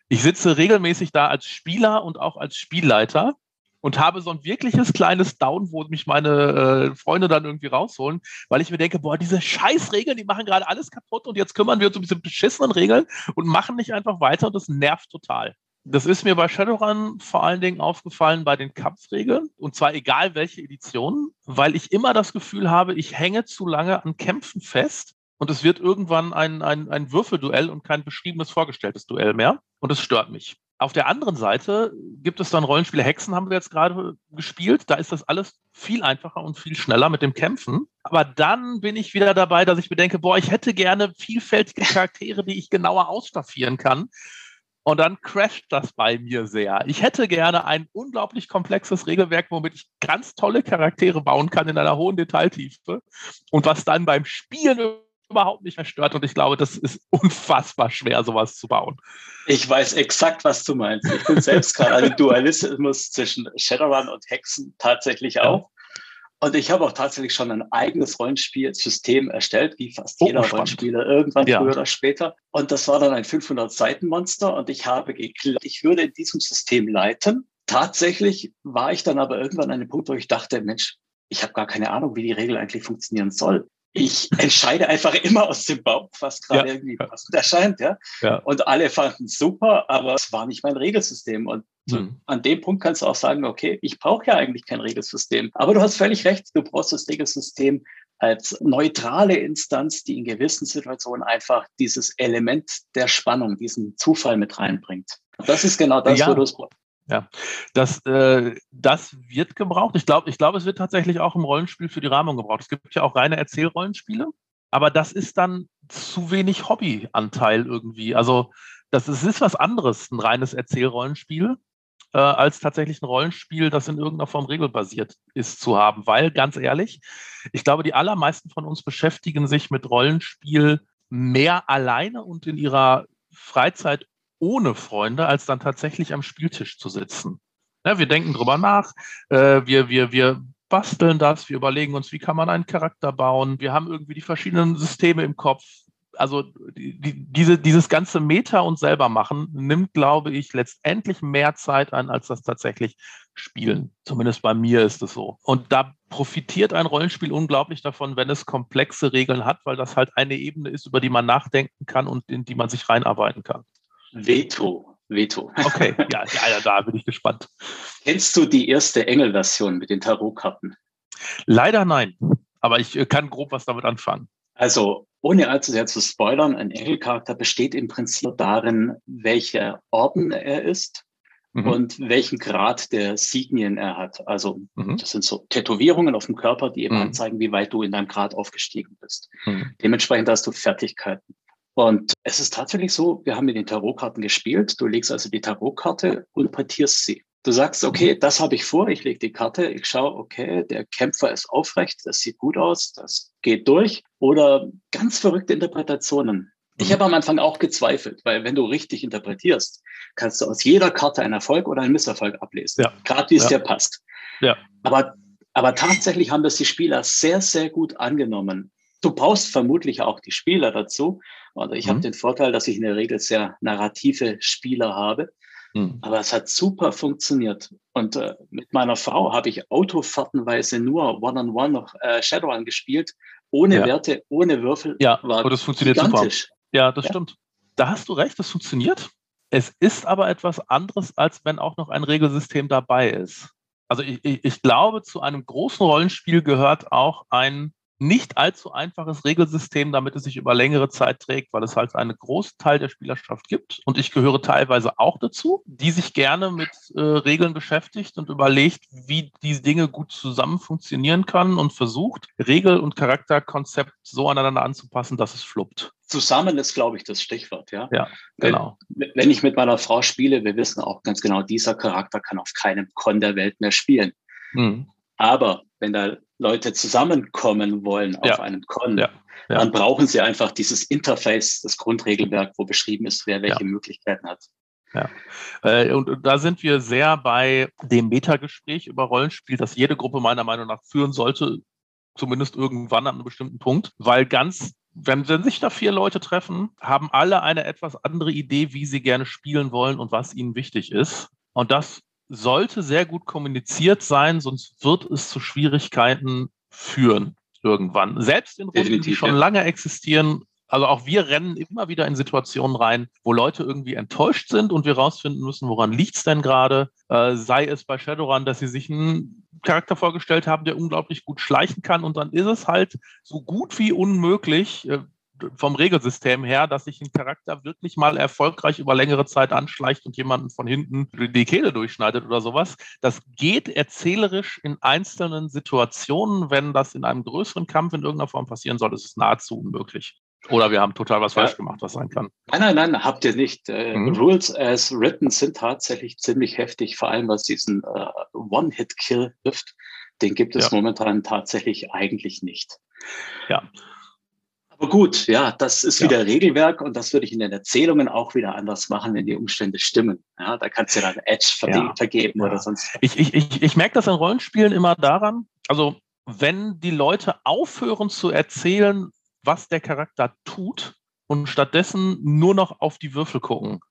Ich sitze regelmäßig da als Spieler und auch als Spielleiter und habe so ein wirkliches kleines Down, wo mich meine äh, Freunde dann irgendwie rausholen, weil ich mir denke, boah, diese Scheißregeln, die machen gerade alles kaputt und jetzt kümmern wir uns um diese beschissenen Regeln und machen nicht einfach weiter und das nervt total. Das ist mir bei Shadowrun vor allen Dingen aufgefallen bei den Kampfregeln und zwar egal welche Edition, weil ich immer das Gefühl habe, ich hänge zu lange an Kämpfen fest und es wird irgendwann ein, ein, ein Würfelduell und kein beschriebenes vorgestelltes Duell mehr und es stört mich. Auf der anderen Seite gibt es dann Rollenspiele, Hexen haben wir jetzt gerade gespielt. Da ist das alles viel einfacher und viel schneller mit dem Kämpfen. Aber dann bin ich wieder dabei, dass ich mir denke, boah, ich hätte gerne vielfältige Charaktere, die ich genauer ausstaffieren kann. Und dann crasht das bei mir sehr. Ich hätte gerne ein unglaublich komplexes Regelwerk, womit ich ganz tolle Charaktere bauen kann in einer hohen Detailtiefe. Und was dann beim Spielen überhaupt nicht verstört und ich glaube, das ist unfassbar schwer, sowas zu bauen. Ich weiß exakt, was du meinst. Ich bin selbst gerade ein Dualismus zwischen Shadowrun und Hexen tatsächlich auch. Und ich habe auch tatsächlich schon ein eigenes Rollenspielsystem erstellt, wie fast oh, jeder spannend. Rollenspieler irgendwann ja. früher oder später. Und das war dann ein 500-Seiten-Monster und ich habe geklappt, ich würde in diesem System leiten. Tatsächlich war ich dann aber irgendwann an einem Punkt, wo ich dachte, Mensch, ich habe gar keine Ahnung, wie die Regel eigentlich funktionieren soll ich entscheide einfach immer aus dem Bauch, was gerade ja. irgendwie passend erscheint, ja? ja. Und alle fanden es super, aber es war nicht mein Regelsystem. Und mhm. an dem Punkt kannst du auch sagen, okay, ich brauche ja eigentlich kein Regelsystem. Aber du hast völlig recht, du brauchst das Regelsystem, als neutrale Instanz, die in gewissen Situationen einfach dieses Element der Spannung, diesen Zufall mit reinbringt. Das ist genau das, ja. wo du es ja, das, äh, das wird gebraucht. Ich glaube, ich glaub, es wird tatsächlich auch im Rollenspiel für die Rahmung gebraucht. Es gibt ja auch reine Erzählrollenspiele, aber das ist dann zu wenig Hobbyanteil irgendwie. Also das ist, ist was anderes, ein reines Erzählrollenspiel, äh, als tatsächlich ein Rollenspiel, das in irgendeiner Form regelbasiert ist, zu haben. Weil, ganz ehrlich, ich glaube, die allermeisten von uns beschäftigen sich mit Rollenspiel mehr alleine und in ihrer Freizeit ohne Freunde, als dann tatsächlich am Spieltisch zu sitzen. Ja, wir denken drüber nach, äh, wir, wir, wir basteln das, wir überlegen uns, wie kann man einen Charakter bauen, wir haben irgendwie die verschiedenen Systeme im Kopf. Also die, die, diese, dieses ganze Meta und selber machen nimmt, glaube ich, letztendlich mehr Zeit ein, als das tatsächlich Spielen. Zumindest bei mir ist es so. Und da profitiert ein Rollenspiel unglaublich davon, wenn es komplexe Regeln hat, weil das halt eine Ebene ist, über die man nachdenken kann und in die man sich reinarbeiten kann. Veto. Veto. Okay, ja, ja, da bin ich gespannt. Kennst du die erste Engel-Version mit den Tarotkarten? Leider nein, aber ich äh, kann grob was damit anfangen. Also, ohne allzu sehr zu spoilern, ein Engelcharakter besteht im Prinzip darin, welcher Orden er ist mhm. und welchen Grad der Signien er hat. Also, mhm. das sind so Tätowierungen auf dem Körper, die eben mhm. anzeigen, wie weit du in deinem Grad aufgestiegen bist. Mhm. Dementsprechend hast du Fertigkeiten. Und es ist tatsächlich so, wir haben mit den Tarotkarten gespielt. Du legst also die Tarotkarte und partierst sie. Du sagst, okay, mhm. das habe ich vor, ich lege die Karte, ich schaue, okay, der Kämpfer ist aufrecht, das sieht gut aus, das geht durch. Oder ganz verrückte Interpretationen. Ich mhm. habe am Anfang auch gezweifelt, weil wenn du richtig interpretierst, kannst du aus jeder Karte einen Erfolg oder einen Misserfolg ablesen. Ja. Gerade wie es ja. dir passt. Ja. Aber, aber tatsächlich haben das die Spieler sehr, sehr gut angenommen. Du brauchst vermutlich auch die Spieler dazu. Und ich mhm. habe den Vorteil, dass ich in der Regel sehr narrative Spieler habe. Mhm. Aber es hat super funktioniert. Und äh, mit meiner Frau habe ich autofahrtenweise nur One-on-One noch äh, Shadowrun gespielt, ohne ja. Werte, ohne Würfel. Ja, war aber das funktioniert gigantisch. super. Ja, das ja. stimmt. Da hast du recht, das funktioniert. Es ist aber etwas anderes, als wenn auch noch ein Regelsystem dabei ist. Also ich, ich, ich glaube, zu einem großen Rollenspiel gehört auch ein nicht allzu einfaches Regelsystem, damit es sich über längere Zeit trägt, weil es halt einen großen Teil der Spielerschaft gibt. Und ich gehöre teilweise auch dazu, die sich gerne mit äh, Regeln beschäftigt und überlegt, wie diese Dinge gut zusammen funktionieren kann und versucht, Regel- und Charakterkonzept so aneinander anzupassen, dass es fluppt. Zusammen ist, glaube ich, das Stichwort, ja. Ja, genau. Wenn, wenn ich mit meiner Frau spiele, wir wissen auch ganz genau, dieser Charakter kann auf keinem Con der Welt mehr spielen. Hm. Aber wenn da Leute zusammenkommen wollen auf ja. einem Con, ja. Ja. dann brauchen sie einfach dieses Interface, das Grundregelwerk, wo beschrieben ist, wer welche Möglichkeiten hat. Ja. Äh, und, da sind wir sehr bei dem Metagespräch über Rollenspiel, das jede Gruppe meiner Meinung nach führen sollte, zumindest irgendwann an einem bestimmten Punkt, weil ganz wenn, wenn sich da vier Leute treffen, haben alle eine etwas andere Idee, wie sie gerne spielen wollen und was ihnen wichtig ist. Und das sollte sehr gut kommuniziert sein, sonst wird es zu Schwierigkeiten führen irgendwann. Selbst in Runden, Definitiv, die schon ja. lange existieren. Also auch wir rennen immer wieder in Situationen rein, wo Leute irgendwie enttäuscht sind und wir rausfinden müssen, woran liegt es denn gerade. Äh, sei es bei Shadowrun, dass sie sich einen Charakter vorgestellt haben, der unglaublich gut schleichen kann und dann ist es halt so gut wie unmöglich, äh, vom Regelsystem her, dass sich ein Charakter wirklich mal erfolgreich über längere Zeit anschleicht und jemanden von hinten die Kehle durchschneidet oder sowas. Das geht erzählerisch in einzelnen Situationen. Wenn das in einem größeren Kampf in irgendeiner Form passieren soll, ist es nahezu unmöglich. Oder wir haben total was ja. falsch gemacht, was sein kann. Nein, nein, nein, habt ihr nicht. Äh, mhm. Rules as written sind tatsächlich ziemlich heftig, vor allem was diesen äh, One-Hit-Kill trifft. Den gibt es ja. momentan tatsächlich eigentlich nicht. Ja, aber gut, ja, das ist ja. wieder Regelwerk und das würde ich in den Erzählungen auch wieder anders machen, wenn die Umstände stimmen. Ja, da kannst du dann Edge ja. vergeben oder sonst. Ich, ich, ich, ich merke das in Rollenspielen immer daran, also wenn die Leute aufhören zu erzählen, was der Charakter tut und stattdessen nur noch auf die Würfel gucken,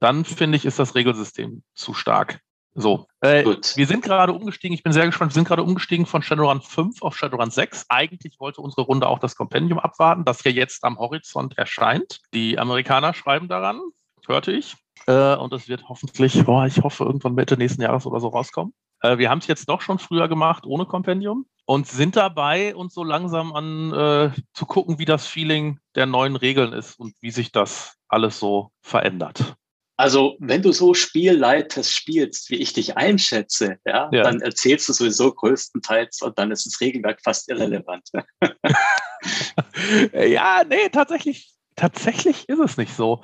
dann finde ich, ist das Regelsystem zu stark. So, äh, wir sind gerade umgestiegen, ich bin sehr gespannt, wir sind gerade umgestiegen von Shadowrun 5 auf Shadowrun 6. Eigentlich wollte unsere Runde auch das Kompendium abwarten, das ja jetzt am Horizont erscheint. Die Amerikaner schreiben daran, hörte ich. Äh, und es wird hoffentlich, boah, ich hoffe, irgendwann Mitte nächsten Jahres oder so rauskommen. Äh, wir haben es jetzt doch schon früher gemacht, ohne Kompendium und sind dabei, uns so langsam an äh, zu gucken, wie das Feeling der neuen Regeln ist und wie sich das alles so verändert. Also, wenn du so Spielleiters spielst, wie ich dich einschätze, ja, ja, dann erzählst du sowieso größtenteils und dann ist das Regelwerk fast irrelevant. ja, nee, tatsächlich, tatsächlich ist es nicht so.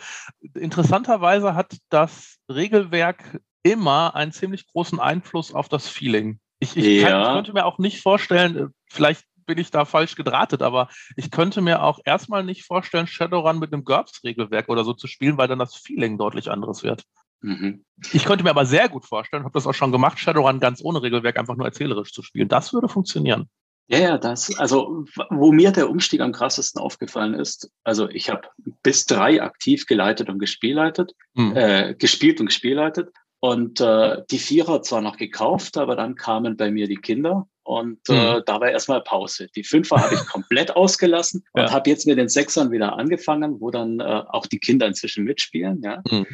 Interessanterweise hat das Regelwerk immer einen ziemlich großen Einfluss auf das Feeling. Ich, ich, kann, ich könnte mir auch nicht vorstellen, äh, vielleicht bin ich da falsch gedrahtet, aber ich könnte mir auch erstmal nicht vorstellen, Shadowrun mit einem GURPS-Regelwerk oder so zu spielen, weil dann das Feeling deutlich anderes wird. Mhm. Ich könnte mir aber sehr gut vorstellen, habe das auch schon gemacht, Shadowrun ganz ohne Regelwerk einfach nur erzählerisch zu spielen. Das würde funktionieren. Ja, ja, das, also wo mir der Umstieg am krassesten aufgefallen ist, also ich habe bis drei aktiv geleitet und gespielleitet, mhm. äh, gespielt und gespielleitet und äh, die Vierer zwar noch gekauft, aber dann kamen bei mir die Kinder und äh, mhm. da war erstmal Pause. Die Fünfer habe ich komplett ausgelassen und ja. habe jetzt mit den Sechsern wieder angefangen, wo dann äh, auch die Kinder inzwischen mitspielen. Ja. Mhm.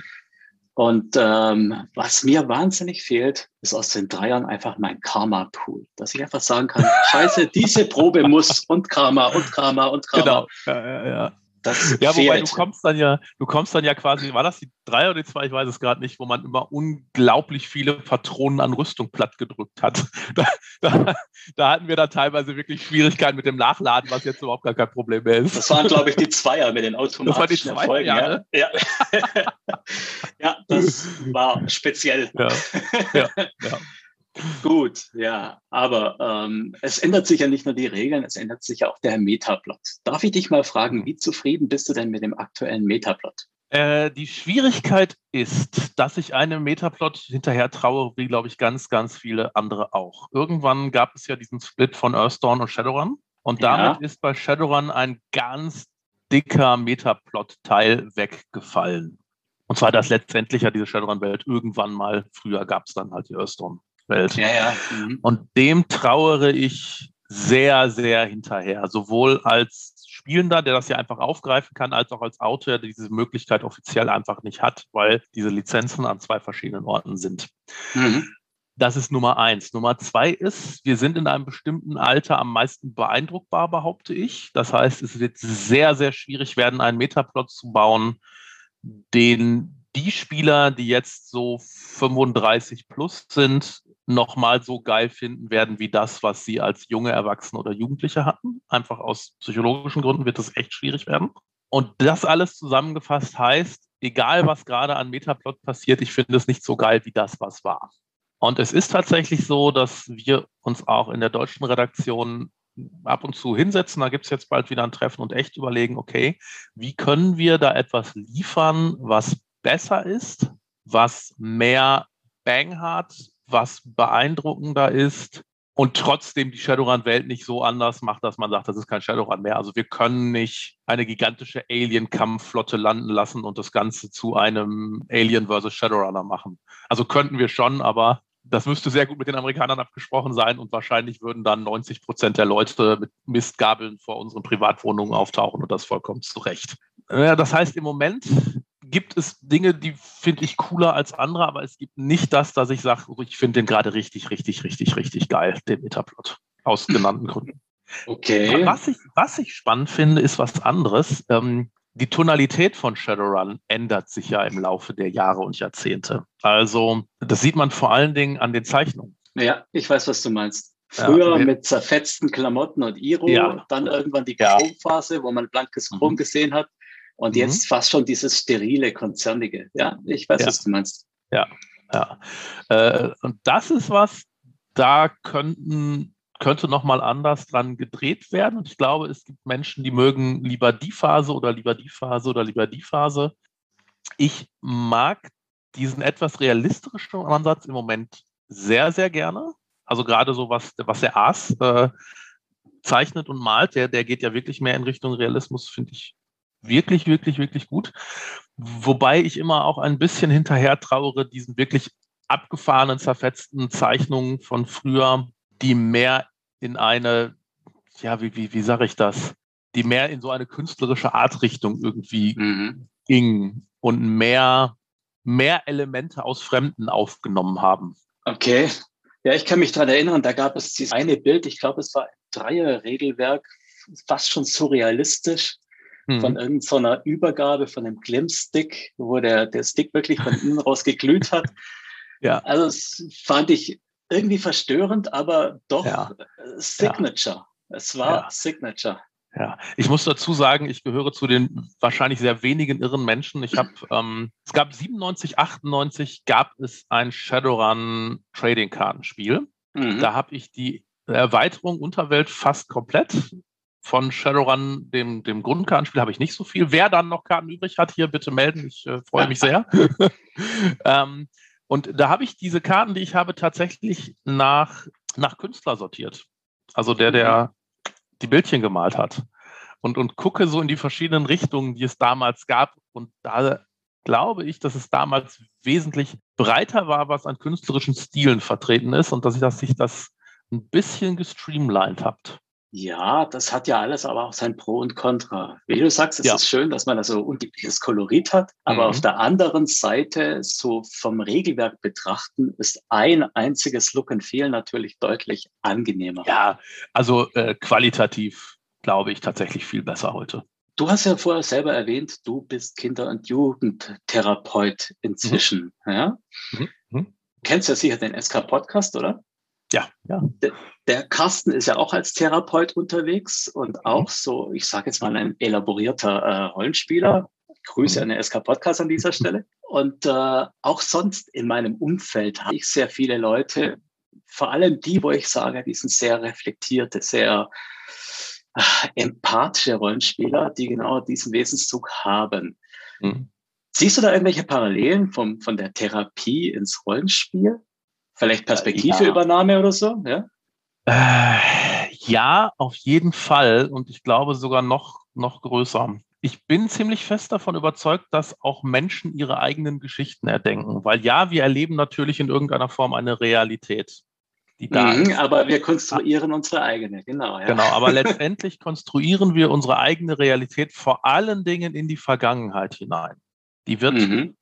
Und ähm, was mir wahnsinnig fehlt, ist aus den Dreiern einfach mein Karma-Pool. Dass ich einfach sagen kann, scheiße, diese Probe muss und Karma und Karma und Karma. Genau. Ja, ja, ja. Das ja, wobei du kommst dann ja, du kommst dann ja quasi, war das die drei oder die zwei, ich weiß es gerade nicht, wo man immer unglaublich viele Patronen an Rüstung platt gedrückt hat. Da, da, da, hatten wir dann teilweise wirklich Schwierigkeiten mit dem Nachladen, was jetzt überhaupt gar kein Problem mehr ist. Das waren, glaube ich, die Zweier mit den automatischen das war die Zweier, Erfolgen. Ja, ja. ja, das war speziell. Ja, ja, ja. Gut, ja, aber ähm, es ändert sich ja nicht nur die Regeln, es ändert sich ja auch der Metaplot. Darf ich dich mal fragen, wie zufrieden bist du denn mit dem aktuellen Metaplot? Äh, die Schwierigkeit ist, dass ich einem Metaplot hinterher traue, wie glaube ich ganz, ganz viele andere auch. Irgendwann gab es ja diesen Split von Earthdawn und Shadowrun und damit ja. ist bei Shadowrun ein ganz dicker Metaplot-Teil weggefallen. Und zwar, dass letztendlich ja diese Shadowrun-Welt irgendwann mal, früher gab es dann halt die Earthdawn Welt. Ja, ja. Mhm. Und dem trauere ich sehr, sehr hinterher. Sowohl als Spielender, der das ja einfach aufgreifen kann, als auch als Autor, der diese Möglichkeit offiziell einfach nicht hat, weil diese Lizenzen an zwei verschiedenen Orten sind. Mhm. Das ist Nummer eins. Nummer zwei ist, wir sind in einem bestimmten Alter am meisten beeindruckbar, behaupte ich. Das heißt, es wird sehr, sehr schwierig werden, einen Metaplot zu bauen, den die Spieler, die jetzt so 35 plus sind, nochmal so geil finden werden wie das, was sie als junge Erwachsene oder Jugendliche hatten. Einfach aus psychologischen Gründen wird es echt schwierig werden. Und das alles zusammengefasst heißt, egal was gerade an Metaplot passiert, ich finde es nicht so geil wie das, was war. Und es ist tatsächlich so, dass wir uns auch in der deutschen Redaktion ab und zu hinsetzen, da gibt es jetzt bald wieder ein Treffen und echt überlegen, okay, wie können wir da etwas liefern, was besser ist, was mehr Bang hat, was beeindruckender ist und trotzdem die Shadowrun-Welt nicht so anders macht, dass man sagt, das ist kein Shadowrun mehr. Also wir können nicht eine gigantische Alien-Kampfflotte landen lassen und das Ganze zu einem Alien versus Shadowrunner machen. Also könnten wir schon, aber das müsste sehr gut mit den Amerikanern abgesprochen sein und wahrscheinlich würden dann 90 Prozent der Leute mit Mistgabeln vor unseren Privatwohnungen auftauchen und das vollkommen zu Recht. Das heißt, im Moment gibt es Dinge, die finde ich cooler als andere, aber es gibt nicht das, dass ich sage, oh, ich finde den gerade richtig, richtig, richtig, richtig geil, den Metaplot. Aus genannten Gründen. Okay. Was ich, was ich spannend finde, ist was anderes. Ähm, die Tonalität von Shadowrun ändert sich ja im Laufe der Jahre und Jahrzehnte. Also, das sieht man vor allen Dingen an den Zeichnungen. Ja, ich weiß, was du meinst. Früher ja, mit zerfetzten Klamotten und Iro, ja. dann irgendwann die Chromphase, wo man blankes Chrom mhm. gesehen hat. Und mhm. jetzt fast schon dieses sterile, konzernige. Ja, ich weiß, ja. was du meinst. Ja, ja. Äh, und das ist was, da könnten, könnte nochmal anders dran gedreht werden. Und ich glaube, es gibt Menschen, die mögen lieber die Phase oder lieber die Phase oder lieber die Phase. Ich mag diesen etwas realistischen Ansatz im Moment sehr, sehr gerne. Also gerade so, was, was der Aas äh, zeichnet und malt, der, der geht ja wirklich mehr in Richtung Realismus, finde ich wirklich, wirklich, wirklich gut. Wobei ich immer auch ein bisschen hinterher trauere, diesen wirklich abgefahrenen, zerfetzten Zeichnungen von früher, die mehr in eine, ja, wie, wie, wie sage ich das, die mehr in so eine künstlerische Artrichtung irgendwie mhm. ging und mehr, mehr Elemente aus Fremden aufgenommen haben. Okay. Ja, ich kann mich daran erinnern, da gab es dieses eine Bild, ich glaube, es war ein Dreier-Regelwerk, fast schon surrealistisch, mhm. von irgendeiner Übergabe von einem Glimpse-Stick, wo der, der Stick wirklich von innen raus geglüht hat. Ja. Also das fand ich irgendwie verstörend, aber doch ja. Signature. Ja. Es war ja. Signature. Ja, ich muss dazu sagen, ich gehöre zu den wahrscheinlich sehr wenigen irren Menschen. Ich habe, ähm, es gab 97, 98 gab es ein Shadowrun Trading Kartenspiel. Mhm. Da habe ich die Erweiterung Unterwelt fast komplett. Von Shadowrun, dem, dem Grundkartenspiel, habe ich nicht so viel. Wer dann noch Karten übrig hat, hier bitte melden. Ich äh, freue mich sehr. ähm, und da habe ich diese Karten, die ich habe, tatsächlich nach, nach Künstler sortiert. Also der, der mhm. die Bildchen gemalt hat. Und, und gucke so in die verschiedenen Richtungen, die es damals gab. Und da glaube ich, dass es damals wesentlich breiter war, was an künstlerischen Stilen vertreten ist und dass ich, dass sich das ein bisschen gestreamlined habt. Ja, das hat ja alles aber auch sein Pro und Contra. Wie du sagst, es ja. ist schön, dass man da so unglückliches Kolorit hat, aber mhm. auf der anderen Seite, so vom Regelwerk betrachten, ist ein einziges Look and Feel natürlich deutlich angenehmer. Ja, also äh, qualitativ glaube ich tatsächlich viel besser heute. Du hast ja vorher selber erwähnt, du bist Kinder- und Jugendtherapeut inzwischen. Mhm. Ja? Mhm. mhm. Kennst ja sicher den SK-Podcast, oder? Ja, ja. Der, der, Carsten ist ja auch als Therapeut unterwegs und mhm. auch so, ich sage jetzt mal, ein elaborierter äh, Rollenspieler. Grüße mhm. an den SK Podcast an dieser Stelle. Und äh, auch sonst in meinem Umfeld habe ich sehr viele Leute, vor allem die, wo ich sage, die sind sehr reflektierte, sehr äh, empathische Rollenspieler, die genau diesen Wesenszug haben. Mhm. Siehst du da irgendwelche Parallelen vom, von der Therapie ins Rollenspiel? Vielleicht Perspektiveübernahme ja. oder so, ja? Äh, ja, auf jeden Fall. Und ich glaube sogar noch, noch größer. Ich bin ziemlich fest davon überzeugt, dass auch Menschen ihre eigenen Geschichten erdenken. Weil ja, wir erleben natürlich in irgendeiner Form eine Realität. Die da mhm. Aber wir konstruieren unsere eigene, genau. Ja. Genau, aber letztendlich konstruieren wir unsere eigene Realität vor allen Dingen in die Vergangenheit hinein. Die wird mhm.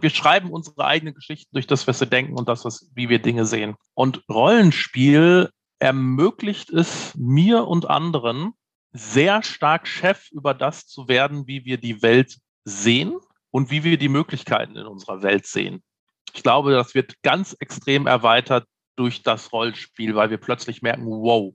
Wir schreiben unsere eigenen Geschichten durch das, was wir denken und das, was, wie wir Dinge sehen. Und Rollenspiel ermöglicht es mir und anderen, sehr stark Chef über das zu werden, wie wir die Welt sehen und wie wir die Möglichkeiten in unserer Welt sehen. Ich glaube, das wird ganz extrem erweitert durch das Rollenspiel, weil wir plötzlich merken, wow,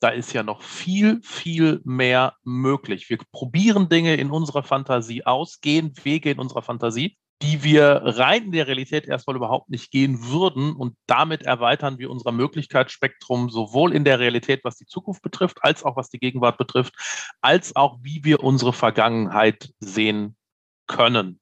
da ist ja noch viel, viel mehr möglich. Wir probieren Dinge in unserer Fantasie aus, gehen Wege in unserer Fantasie die wir rein in der Realität erstmal überhaupt nicht gehen würden. Und damit erweitern wir unser Möglichkeitsspektrum sowohl in der Realität, was die Zukunft betrifft, als auch was die Gegenwart betrifft, als auch wie wir unsere Vergangenheit sehen können.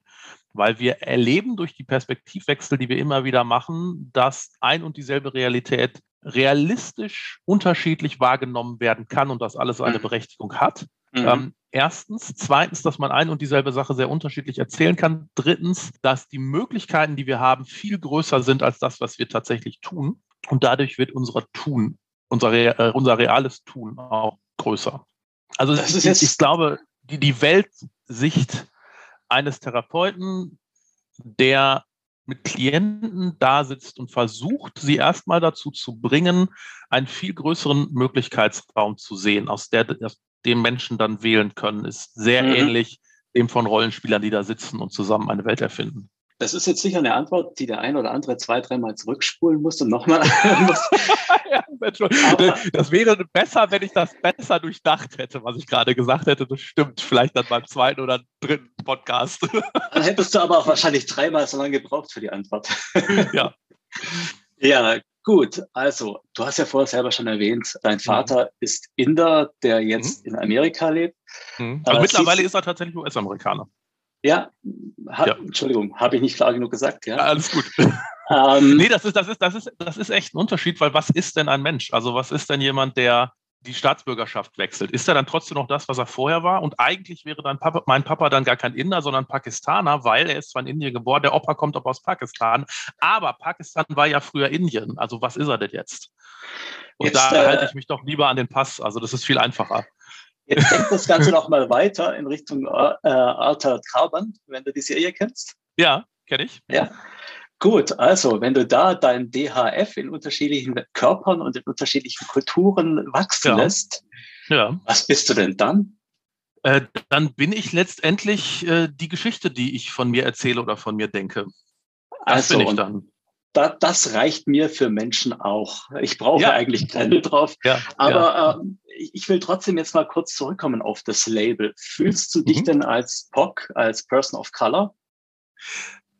Weil wir erleben durch die Perspektivwechsel, die wir immer wieder machen, dass ein und dieselbe Realität realistisch unterschiedlich wahrgenommen werden kann und dass alles eine mhm. Berechtigung hat. Mhm. Ähm, erstens. Zweitens, dass man ein und dieselbe Sache sehr unterschiedlich erzählen kann. Drittens, dass die Möglichkeiten, die wir haben, viel größer sind als das, was wir tatsächlich tun. Und dadurch wird unser Tun, unser, äh, unser reales Tun auch größer. Also ich, ich, glaube, die, die Weltsicht eines Therapeuten, der mit Klienten da sitzt und versucht, sie erstmal dazu zu bringen, einen viel größeren Möglichkeitsraum zu sehen, aus, der, dem Menschen dann wählen können, ist sehr mhm. ähnlich dem von Rollenspielern, die da sitzen und zusammen eine Welt erfinden. Das ist jetzt sicher eine Antwort, die der ein oder andere zwei, dreimal zurückspulen muss und nochmal muss. ja, das wäre besser, wenn ich das besser durchdacht hätte, was ich gerade gesagt hätte. Das stimmt. Vielleicht dann beim zweiten oder dritten Podcast. Dann hättest du aber auch wahrscheinlich dreimal so lange gebraucht für die Antwort. ja. Ja, Gut, also du hast ja vorher selber schon erwähnt, dein mhm. Vater mhm. ist Inder, der jetzt mhm. in Amerika lebt. Mhm. Also mittlerweile ist er tatsächlich US-Amerikaner. Ja, ha, ja, Entschuldigung, habe ich nicht klar genug gesagt. Ja, alles gut. ähm, nee, das ist, das, ist, das, ist, das ist echt ein Unterschied, weil was ist denn ein Mensch? Also was ist denn jemand, der die Staatsbürgerschaft wechselt, ist er dann trotzdem noch das, was er vorher war? Und eigentlich wäre dann Papa, mein Papa dann gar kein Inder, sondern Pakistaner, weil er ist zwar in Indien geboren, der Opa kommt auch aus Pakistan, aber Pakistan war ja früher Indien. Also was ist er denn jetzt? Und jetzt, da äh, halte ich mich doch lieber an den Pass. Also das ist viel einfacher. Jetzt denkt das Ganze noch mal weiter in Richtung äh, Altered Carbon, wenn du die Serie kennst. Ja, kenne ich. Ja. Gut, also wenn du da dein DHF in unterschiedlichen Körpern und in unterschiedlichen Kulturen wachsen ja. lässt, ja. was bist du denn dann? Äh, dann bin ich letztendlich äh, die Geschichte, die ich von mir erzähle oder von mir denke. Das also, bin ich dann. Da, das reicht mir für Menschen auch. Ich brauche ja. eigentlich keine drauf. Ja, Aber ja. Ähm, ich will trotzdem jetzt mal kurz zurückkommen auf das Label. Fühlst du dich mhm. denn als POC, als Person of Color?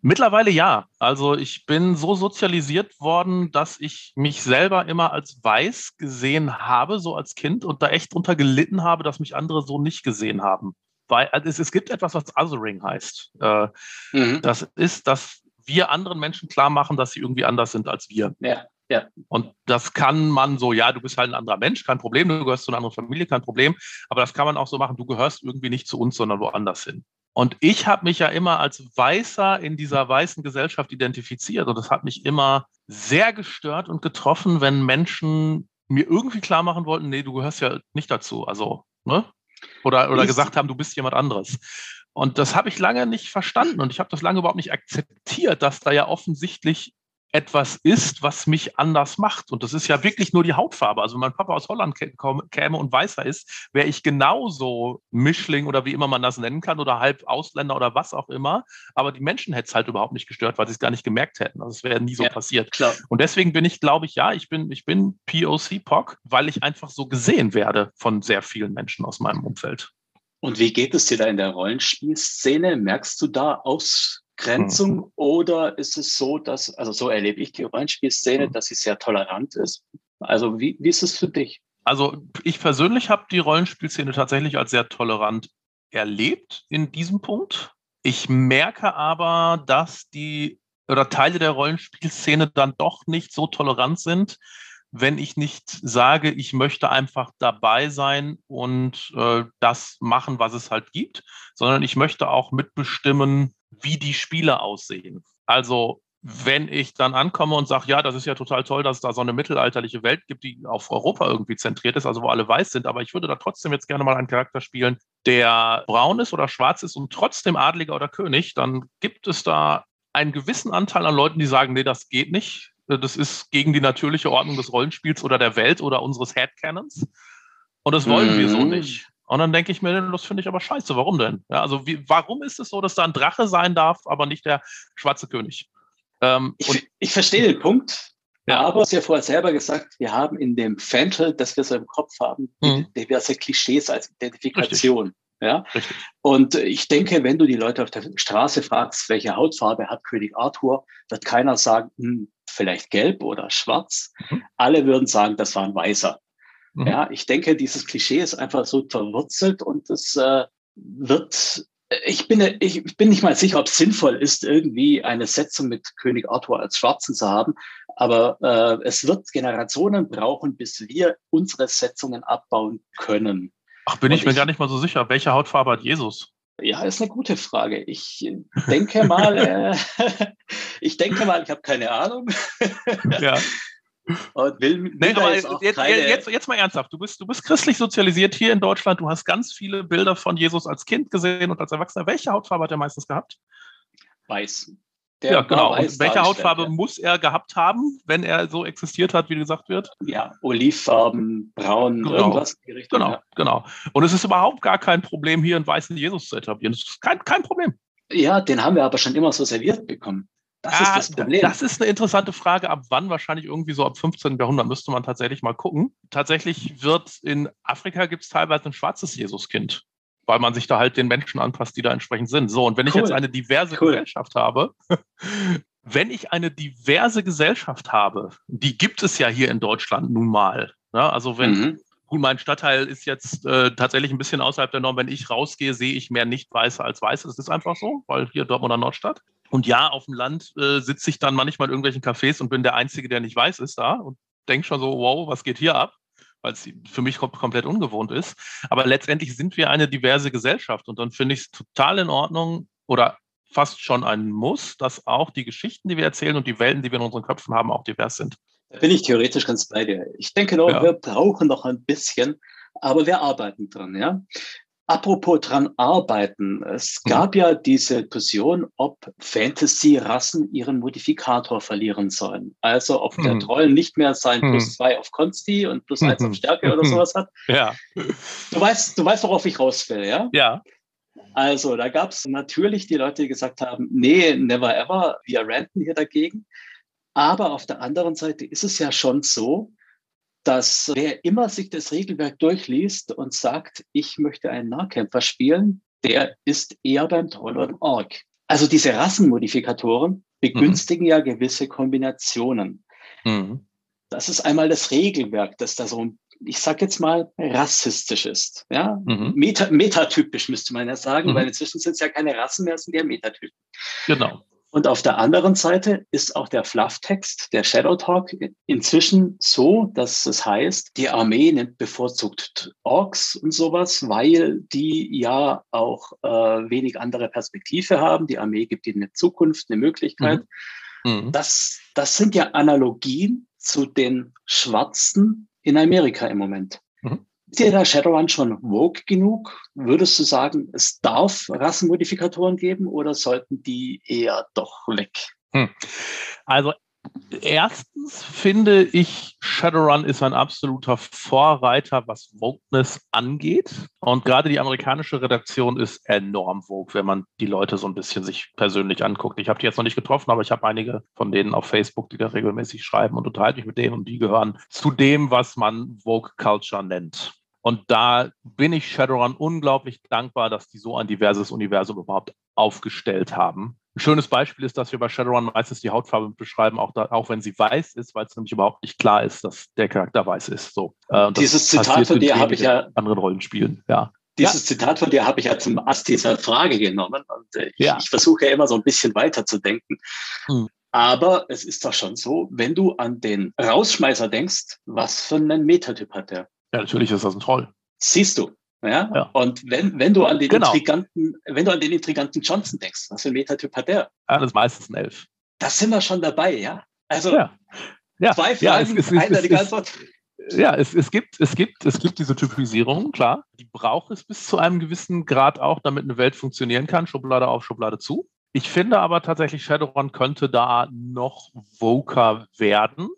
Mittlerweile ja. Also ich bin so sozialisiert worden, dass ich mich selber immer als weiß gesehen habe, so als Kind, und da echt drunter gelitten habe, dass mich andere so nicht gesehen haben. Weil also es, es gibt etwas, was Othering heißt. Äh, mhm. Das ist, dass wir anderen Menschen klar machen, dass sie irgendwie anders sind als wir. Ja. Ja. Und das kann man so, ja, du bist halt ein anderer Mensch, kein Problem, du gehörst zu einer anderen Familie, kein Problem. Aber das kann man auch so machen, du gehörst irgendwie nicht zu uns, sondern woanders hin. Und ich habe mich ja immer als Weißer in dieser weißen Gesellschaft identifiziert. Und das hat mich immer sehr gestört und getroffen, wenn Menschen mir irgendwie klar machen wollten, nee, du gehörst ja nicht dazu. Also, ne? Oder, oder gesagt haben, du bist jemand anderes. Und das habe ich lange nicht verstanden und ich habe das lange überhaupt nicht akzeptiert, dass da ja offensichtlich etwas ist, was mich anders macht. Und das ist ja wirklich nur die Hautfarbe. Also wenn mein Papa aus Holland käme und weißer ist, wäre ich genauso Mischling oder wie immer man das nennen kann oder halb Ausländer oder was auch immer. Aber die Menschen hätte es halt überhaupt nicht gestört, weil sie es gar nicht gemerkt hätten. Also es wäre nie so ja, passiert. Klar. Und deswegen bin ich, glaube ich, ja, ich bin, ich bin POC-POC, weil ich einfach so gesehen werde von sehr vielen Menschen aus meinem Umfeld. Und wie geht es dir da in der Rollenspielszene? Merkst du da aus Abgrenzung mhm. oder ist es so, dass, also so erlebe ich die Rollenspielszene, mhm. dass sie sehr tolerant ist? Also wie, wie ist es für dich? Also ich persönlich habe die Rollenspielszene tatsächlich als sehr tolerant erlebt in diesem Punkt. Ich merke aber, dass die oder Teile der Rollenspielszene dann doch nicht so tolerant sind, wenn ich nicht sage, ich möchte einfach dabei sein und äh, das machen, was es halt gibt, sondern ich möchte auch mitbestimmen, wie die Spiele aussehen. Also wenn ich dann ankomme und sage, ja, das ist ja total toll, dass es da so eine mittelalterliche Welt gibt, die auf Europa irgendwie zentriert ist, also wo alle weiß sind, aber ich würde da trotzdem jetzt gerne mal einen Charakter spielen, der braun ist oder schwarz ist und trotzdem Adliger oder König, dann gibt es da einen gewissen Anteil an Leuten, die sagen, nee, das geht nicht. Das ist gegen die natürliche Ordnung des Rollenspiels oder der Welt oder unseres Headcanons. Und das wollen mhm. wir so mhm. nicht. Und dann denke ich mir, das finde ich aber scheiße. Warum denn? Ja, also wie, warum ist es so, dass da ein Drache sein darf, aber nicht der schwarze König? Ähm, ich, ich verstehe den Punkt. Ja. Aber du hast ja vorher selber gesagt, wir haben in dem Fantel, das wir so im Kopf haben, mhm. diverse Klischees als Identifikation. Richtig. Ja? Richtig. Und ich denke, wenn du die Leute auf der Straße fragst, welche Hautfarbe hat König Arthur, wird keiner sagen, hm, vielleicht gelb oder schwarz. Mhm. Alle würden sagen, das war ein Weißer. Mhm. Ja, ich denke, dieses Klischee ist einfach so verwurzelt und es äh, wird ich bin, ich bin nicht mal sicher, ob es sinnvoll ist, irgendwie eine Setzung mit König Arthur als Schwarzen zu haben. Aber äh, es wird Generationen brauchen, bis wir unsere Setzungen abbauen können. Ach, bin ich mir gar nicht mal so sicher. Welche Hautfarbe hat Jesus? Ja, ist eine gute Frage. Ich denke mal, äh, ich denke mal, ich habe keine Ahnung. ja. Will, will nee, aber jetzt, jetzt, jetzt, jetzt, mal ernsthaft. Du bist, du bist christlich sozialisiert hier in Deutschland. Du hast ganz viele Bilder von Jesus als Kind gesehen und als Erwachsener. Welche Hautfarbe hat er meistens gehabt? Weiß. Der ja, genau. Und welche Hautfarbe muss er gehabt haben, wenn er so existiert hat, wie gesagt wird? Ja, olivfarben, braun, genau. irgendwas in die Richtung. Genau, ja. genau. Und es ist überhaupt gar kein Problem, hier einen weißen Jesus zu etablieren. Das ist kein, kein Problem. Ja, den haben wir aber schon immer so serviert bekommen. Das ah, ist das Problem. Das ist eine interessante Frage. Ab wann? Wahrscheinlich irgendwie so ab 15. Jahrhundert müsste man tatsächlich mal gucken. Tatsächlich wird in Afrika gibt es teilweise ein schwarzes Jesuskind, weil man sich da halt den Menschen anpasst, die da entsprechend sind. So, und wenn cool. ich jetzt eine diverse cool. Gesellschaft habe, wenn ich eine diverse Gesellschaft habe, die gibt es ja hier in Deutschland nun mal. Ja, also wenn, mhm. Gut, mein Stadtteil ist jetzt äh, tatsächlich ein bisschen außerhalb der Norm. Wenn ich rausgehe, sehe ich mehr Nicht-Weiße als Weiße. Das ist einfach so, weil hier Dortmunder Nordstadt. Und ja, auf dem Land äh, sitze ich dann manchmal in irgendwelchen Cafés und bin der Einzige, der nicht weiß ist da und denke schon so, wow, was geht hier ab? Weil es für mich kom komplett ungewohnt ist. Aber letztendlich sind wir eine diverse Gesellschaft und dann finde ich es total in Ordnung oder fast schon ein Muss, dass auch die Geschichten, die wir erzählen und die Welten, die wir in unseren Köpfen haben, auch divers sind. Da bin ich theoretisch ganz bei dir. Ich denke noch, ja. wir brauchen noch ein bisschen, aber wir arbeiten dran, ja. Apropos dran arbeiten. Es mhm. gab mhm. ja diese Diskussion, ob Fantasy-Rassen ihren Modifikator verlieren sollen. Also ob mhm. der Troll nicht mehr sein mhm. plus zwei auf Konsti und plus eins auf mhm. Stärke oder sowas hat. Ja. Du weißt, du weißt, worauf ich raus will, ja? Ja. Also da gab es natürlich die Leute, die gesagt haben, nee, never ever, wir ranten hier dagegen. Aber auf der anderen Seite ist es ja schon so, dass wer immer sich das Regelwerk durchliest und sagt, ich möchte einen Nahkämpfer spielen, der ist eher beim Troll oder Ork. Also diese Rassenmodifikatoren begünstigen mhm. ja gewisse Kombinationen. Mhm. Das ist einmal das Regelwerk, das da so, ich sag jetzt mal, rassistisch ist. Ja? Mhm. Meta metatypisch müsste man ja sagen, mhm. weil inzwischen sind es ja keine Rassen mehr, es sind ja Metatypen. Genau. Und auf der anderen Seite ist auch der Flufftext, der Shadow Talk, inzwischen so, dass es heißt, die Armee nimmt bevorzugt Orks und sowas, weil die ja auch äh, wenig andere Perspektive haben. Die Armee gibt ihnen eine Zukunft, eine Möglichkeit. Mhm. Mhm. Das, das sind ja Analogien zu den Schwarzen in Amerika im Moment. Mhm. Ist dir der Shadowrun schon woke genug? Würdest du sagen, es darf Rassenmodifikatoren geben oder sollten die eher doch weg? Hm. Also erstens finde ich, Shadowrun ist ein absoluter Vorreiter, was Wokeness angeht. Und gerade die amerikanische Redaktion ist enorm woke, wenn man die Leute so ein bisschen sich persönlich anguckt. Ich habe die jetzt noch nicht getroffen, aber ich habe einige von denen auf Facebook, die da regelmäßig schreiben und unterhalte mich mit denen und die gehören zu dem, was man Woke Culture nennt. Und da bin ich Shadowrun unglaublich dankbar, dass die so ein diverses Universum überhaupt aufgestellt haben. Ein schönes Beispiel ist, dass wir bei Shadowrun meistens die Hautfarbe beschreiben, auch, da, auch wenn sie weiß ist, weil es nämlich überhaupt nicht klar ist, dass der Charakter weiß ist. So, äh, Dieses Zitat von dir habe ich ja anderen Rollenspielen, ja. Dieses ja. Zitat von dir habe ich ja zum Ast dieser Frage genommen und äh, ich, ja. ich versuche ja immer so ein bisschen weiter zu denken. Hm. Aber es ist doch schon so, wenn du an den Rausschmeißer denkst, was für einen Metatyp hat der? Ja, natürlich ist das ein Troll. Siehst du. Ja? ja. Und wenn, wenn du an den genau. intriganten, wenn du an den intriganten Johnson denkst, was für ein Metatyp hat der? Ja, das ist meistens ein Elf. Da sind wir schon dabei, ja. Also ja. Ja. zwei Fragen, ja, es, es, eindeutige Antwort. Ja, es, es, gibt, es, gibt, es gibt diese Typisierung, klar. Die braucht es bis zu einem gewissen Grad auch, damit eine Welt funktionieren kann. Schublade auf, Schublade zu. Ich finde aber tatsächlich, Shadowrun könnte da noch voker werden.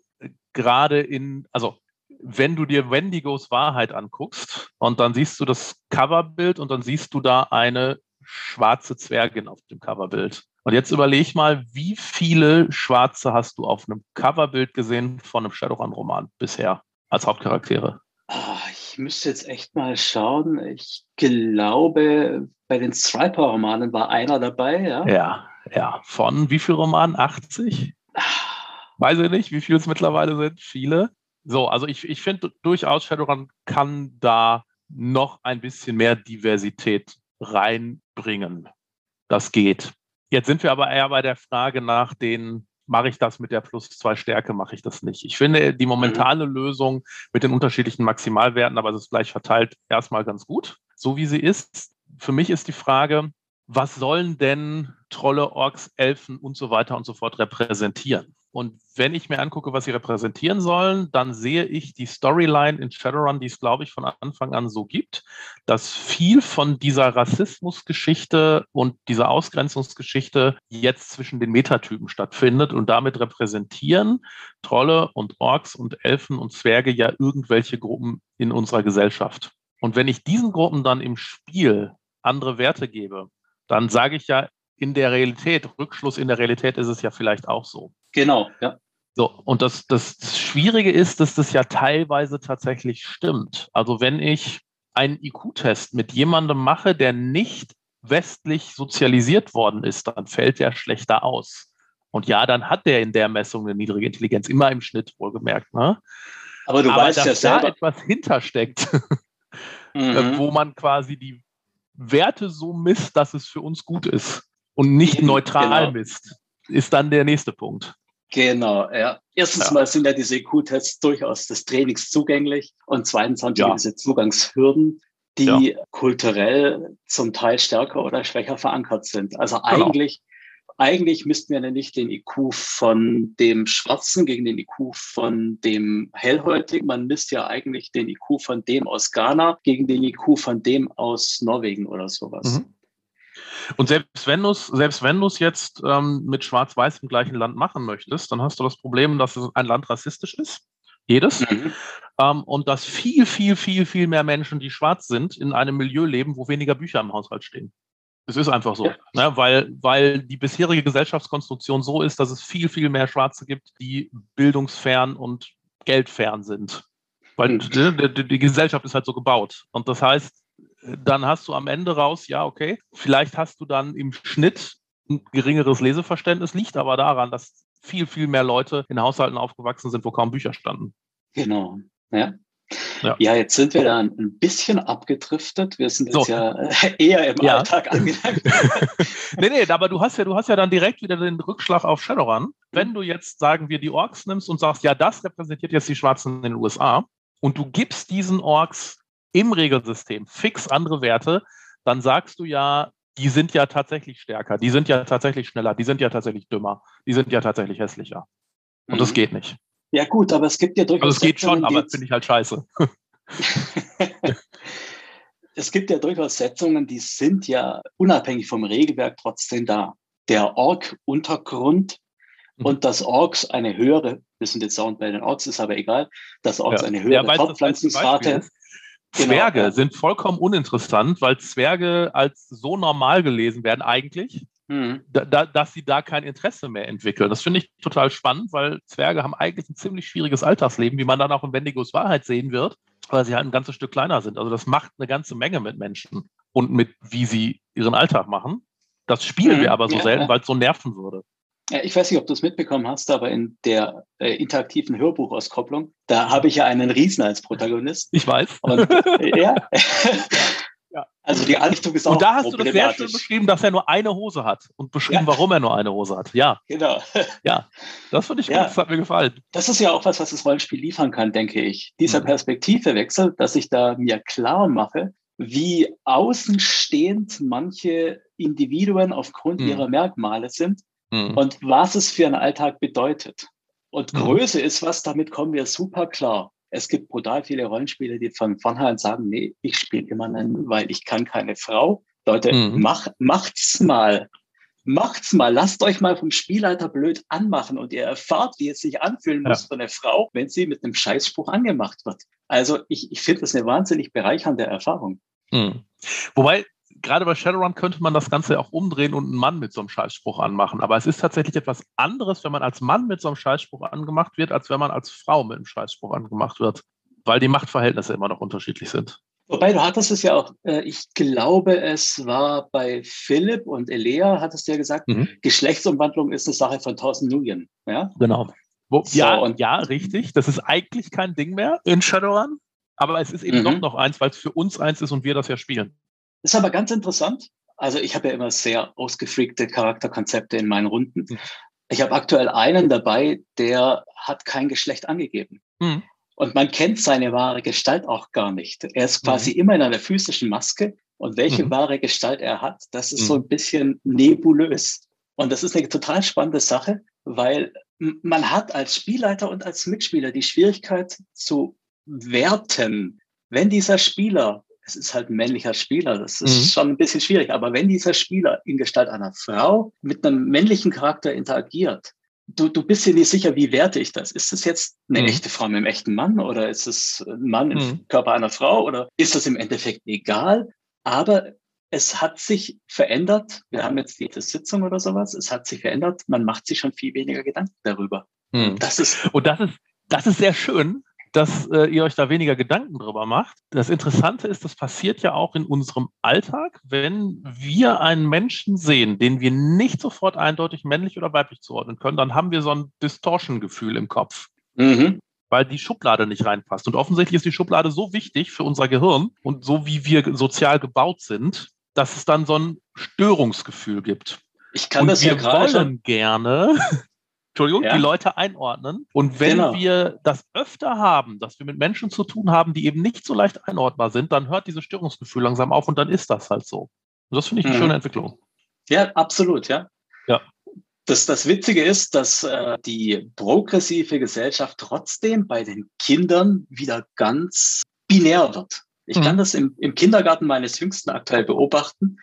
Gerade in, also wenn du dir Wendigos Wahrheit anguckst und dann siehst du das Coverbild und dann siehst du da eine schwarze Zwergin auf dem Coverbild. Und jetzt überleg mal, wie viele Schwarze hast du auf einem Coverbild gesehen von einem Shadowrun-Roman bisher als Hauptcharaktere? Oh, ich müsste jetzt echt mal schauen. Ich glaube, bei den Striper-Romanen war einer dabei, ja? Ja, ja. Von wie viel Romanen? 80? Ah. Weiß ich nicht, wie viele es mittlerweile sind. Viele. So, also ich, ich finde durchaus, Shadowrun kann da noch ein bisschen mehr Diversität reinbringen. Das geht. Jetzt sind wir aber eher bei der Frage nach den, mache ich das mit der plus zwei Stärke, mache ich das nicht. Ich finde die momentane mhm. Lösung mit den unterschiedlichen Maximalwerten, aber es ist gleich verteilt, erstmal ganz gut, so wie sie ist. Für mich ist die Frage, was sollen denn Trolle, Orks, Elfen und so weiter und so fort repräsentieren? Und wenn ich mir angucke, was sie repräsentieren sollen, dann sehe ich die Storyline in Shadowrun, die es, glaube ich, von Anfang an so gibt, dass viel von dieser Rassismusgeschichte und dieser Ausgrenzungsgeschichte jetzt zwischen den Metatypen stattfindet und damit repräsentieren Trolle und Orks und Elfen und Zwerge ja irgendwelche Gruppen in unserer Gesellschaft. Und wenn ich diesen Gruppen dann im Spiel andere Werte gebe, dann sage ich ja in der Realität, Rückschluss in der Realität ist es ja vielleicht auch so. Genau, ja. So, und das, das, Schwierige ist, dass das ja teilweise tatsächlich stimmt. Also wenn ich einen IQ-Test mit jemandem mache, der nicht westlich sozialisiert worden ist, dann fällt der schlechter aus. Und ja, dann hat der in der Messung eine niedrige Intelligenz, immer im Schnitt wohlgemerkt. Ne? Aber du Aber weißt dass ja selber. da etwas hintersteckt, mhm. wo man quasi die Werte so misst, dass es für uns gut ist und nicht neutral genau. misst, ist dann der nächste Punkt. Genau, ja. Erstens ja. mal sind ja diese IQ-Tests durchaus des Trainings zugänglich und zweitens haben ja. diese Zugangshürden, die ja. kulturell zum Teil stärker oder schwächer verankert sind. Also genau. eigentlich eigentlich müssten wir ja nicht den IQ von dem Schwarzen gegen den IQ von dem Hellhäutigen. Man misst ja eigentlich den IQ von dem aus Ghana gegen den IQ von dem aus Norwegen oder sowas. Mhm. Und selbst wenn du es selbst wenn du es jetzt ähm, mit Schwarz-Weiß im gleichen Land machen möchtest, dann hast du das Problem, dass es ein Land rassistisch ist. Jedes. Mhm. Ähm, und dass viel, viel, viel, viel mehr Menschen, die schwarz sind, in einem Milieu leben, wo weniger Bücher im Haushalt stehen. Es ist einfach so, ja. ne? weil, weil die bisherige Gesellschaftskonstruktion so ist, dass es viel, viel mehr Schwarze gibt, die bildungsfern und geldfern sind. Weil mhm. die, die, die Gesellschaft ist halt so gebaut. Und das heißt, dann hast du am Ende raus, ja, okay, vielleicht hast du dann im Schnitt ein geringeres Leseverständnis, liegt aber daran, dass viel, viel mehr Leute in Haushalten aufgewachsen sind, wo kaum Bücher standen. Genau, ja. Ja. ja, jetzt sind wir da ein bisschen abgedriftet. Wir sind jetzt so. ja eher im ja. Alltag angelangt. nee, nee, aber du hast ja, du hast ja dann direkt wieder den Rückschlag auf Shadowrun. Wenn du jetzt, sagen wir, die Orks nimmst und sagst, ja, das repräsentiert jetzt die Schwarzen in den USA und du gibst diesen Orks im Regelsystem fix andere Werte, dann sagst du ja, die sind ja tatsächlich stärker, die sind ja tatsächlich schneller, die sind ja tatsächlich dümmer, die sind ja tatsächlich hässlicher. Und mhm. das geht nicht. Ja, gut, aber es gibt ja durchaus. Also es geht schon, aber finde ich halt scheiße. es gibt ja durchaus Setzungen, die sind ja unabhängig vom Regelwerk trotzdem da. Der Org-Untergrund mhm. und dass Orks eine höhere, wir sind jetzt Sound bei den Orks, ist aber egal, dass Orks ja. eine höhere ja, Fortpflanzungsrate Genau, Zwerge sind vollkommen uninteressant, weil Zwerge als so normal gelesen werden eigentlich, mhm. da, dass sie da kein Interesse mehr entwickeln. Das finde ich total spannend, weil Zwerge haben eigentlich ein ziemlich schwieriges Alltagsleben, wie man dann auch in Wendigos Wahrheit sehen wird, weil sie halt ein ganzes Stück kleiner sind. Also das macht eine ganze Menge mit Menschen und mit, wie sie ihren Alltag machen. Das spielen mhm. wir aber so ja, selten, weil es so nerven würde. Ich weiß nicht, ob du es mitbekommen hast, aber in der äh, interaktiven Hörbuchauskopplung, da habe ich ja einen Riesen als Protagonist. Ich weiß. Und, äh, ja. ja. Also die Anrichtung ist auch Und da hast du das sehr schön beschrieben, dass er nur eine Hose hat und beschrieben, ja. warum er nur eine Hose hat. Ja. Genau. Ja, das finde ich gut, das hat mir gefallen. Das ist ja auch was, was das Rollenspiel liefern kann, denke ich. Dieser mhm. Perspektivewechsel, dass ich da mir klar mache, wie außenstehend manche Individuen aufgrund mhm. ihrer Merkmale sind mhm. und was es für einen Alltag bedeutet. Und mhm. Größe ist was, damit kommen wir super klar. Es gibt brutal viele Rollenspiele, die von vornherein sagen, nee, ich spiele immer einen, weil ich kann keine Frau. Leute, mhm. mach, macht's mal. Macht's mal. Lasst euch mal vom Spielleiter blöd anmachen und ihr erfahrt, wie es sich anfühlen muss ja. für eine Frau, wenn sie mit einem Scheißspruch angemacht wird. Also ich, ich finde das eine wahnsinnig bereichernde Erfahrung. Mhm. Wobei gerade bei Shadowrun könnte man das Ganze auch umdrehen und einen Mann mit so einem Scheißspruch anmachen. Aber es ist tatsächlich etwas anderes, wenn man als Mann mit so einem Scheißspruch angemacht wird, als wenn man als Frau mit einem Scheißspruch angemacht wird. Weil die Machtverhältnisse immer noch unterschiedlich sind. Wobei du hattest es ja auch, äh, ich glaube, es war bei Philipp und Elea, hattest du ja gesagt, mhm. Geschlechtsumwandlung ist eine Sache von Thorsten Nguyen. Ja? Genau. Wo, so, ja, und ja, richtig. Das ist eigentlich kein Ding mehr in Shadowrun, aber es ist eben mhm. doch noch eins, weil es für uns eins ist und wir das ja spielen. Das ist aber ganz interessant. Also ich habe ja immer sehr ausgefreakte Charakterkonzepte in meinen Runden. Mhm. Ich habe aktuell einen dabei, der hat kein Geschlecht angegeben. Mhm. Und man kennt seine wahre Gestalt auch gar nicht. Er ist quasi mhm. immer in einer physischen Maske. Und welche mhm. wahre Gestalt er hat, das ist so mhm. ein bisschen nebulös. Und das ist eine total spannende Sache, weil man hat als Spielleiter und als Mitspieler die Schwierigkeit zu werten, wenn dieser Spieler es ist halt ein männlicher Spieler, das ist mhm. schon ein bisschen schwierig. Aber wenn dieser Spieler in Gestalt einer Frau mit einem männlichen Charakter interagiert, du, du bist dir nicht sicher, wie werte ich das? Ist das jetzt eine mhm. echte Frau mit einem echten Mann oder ist es ein Mann im mhm. Körper einer Frau oder ist das im Endeffekt egal? Aber es hat sich verändert. Wir haben jetzt die Sitzung oder sowas. Es hat sich verändert. Man macht sich schon viel weniger Gedanken darüber. Mhm. Das ist, Und das ist, das ist sehr schön, dass äh, ihr euch da weniger Gedanken drüber macht. Das Interessante ist, das passiert ja auch in unserem Alltag, wenn wir einen Menschen sehen, den wir nicht sofort eindeutig männlich oder weiblich zuordnen können, dann haben wir so ein Distortion-Gefühl im Kopf. Mhm. Weil die Schublade nicht reinpasst. Und offensichtlich ist die Schublade so wichtig für unser Gehirn und so wie wir sozial gebaut sind, dass es dann so ein Störungsgefühl gibt. Ich kann und das wir ja gerade wollen gerne Entschuldigung, ja. die Leute einordnen. Und wenn genau. wir das öfter haben, dass wir mit Menschen zu tun haben, die eben nicht so leicht einordnbar sind, dann hört dieses Störungsgefühl langsam auf und dann ist das halt so. Und das finde ich eine mhm. schöne Entwicklung. Ja, absolut, ja. Ja. Das, das Witzige ist, dass äh, die progressive Gesellschaft trotzdem bei den Kindern wieder ganz binär wird. Ich mhm. kann das im, im Kindergarten meines Jüngsten aktuell beobachten.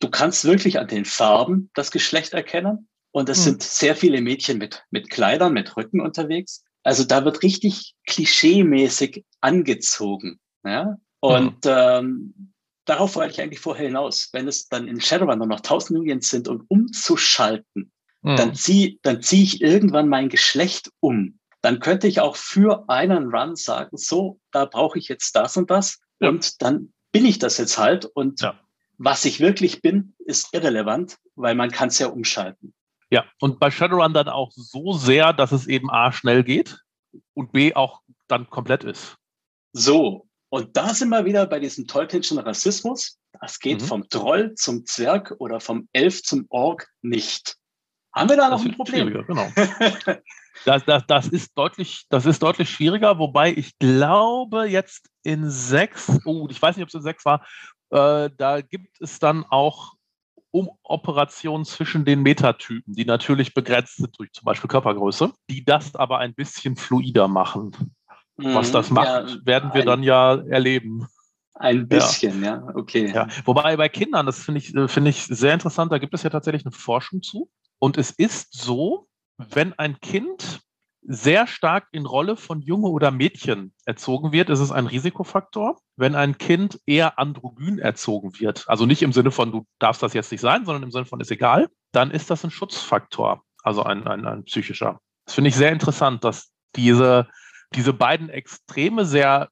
Du kannst wirklich an den Farben das Geschlecht erkennen. Und es mhm. sind sehr viele Mädchen mit, mit Kleidern, mit Rücken unterwegs. Also da wird richtig klischeemäßig angezogen. Ja? Und mhm. ähm, darauf wollte ich eigentlich vorher hinaus. Wenn es dann in Shadowrun nur noch 1000 Unions sind und umzuschalten, mhm. dann ziehe dann zieh ich irgendwann mein Geschlecht um. Dann könnte ich auch für einen Run sagen, so, da brauche ich jetzt das und das. Ja. Und dann bin ich das jetzt halt. Und ja. was ich wirklich bin, ist irrelevant, weil man kann es ja umschalten. Ja, und bei Shadowrun dann auch so sehr, dass es eben A schnell geht und B auch dann komplett ist. So, und da sind wir wieder bei diesem Tolkienschen Rassismus. Das geht mhm. vom Troll zum Zwerg oder vom Elf zum Ork nicht. Haben wir da noch ein Problem? Genau. das, das, das, ist deutlich, das ist deutlich schwieriger, wobei ich glaube, jetzt in sechs, oh, ich weiß nicht, ob es in sechs war, äh, da gibt es dann auch Umoperationen zwischen den Metatypen, die natürlich begrenzt sind durch zum Beispiel Körpergröße, die das aber ein bisschen fluider machen. Was das mhm. macht, ja, werden wir dann ja erleben. Ein bisschen, ja, ja okay. Ja. Wobei bei Kindern, das finde ich, find ich sehr interessant, da gibt es ja tatsächlich eine Forschung zu. Und es ist so, wenn ein Kind sehr stark in Rolle von Junge oder Mädchen erzogen wird, ist es ein Risikofaktor. Wenn ein Kind eher androgyn erzogen wird, also nicht im Sinne von, du darfst das jetzt nicht sein, sondern im Sinne von, ist egal, dann ist das ein Schutzfaktor, also ein, ein, ein psychischer. Das finde ich sehr interessant, dass diese, diese beiden Extreme sehr,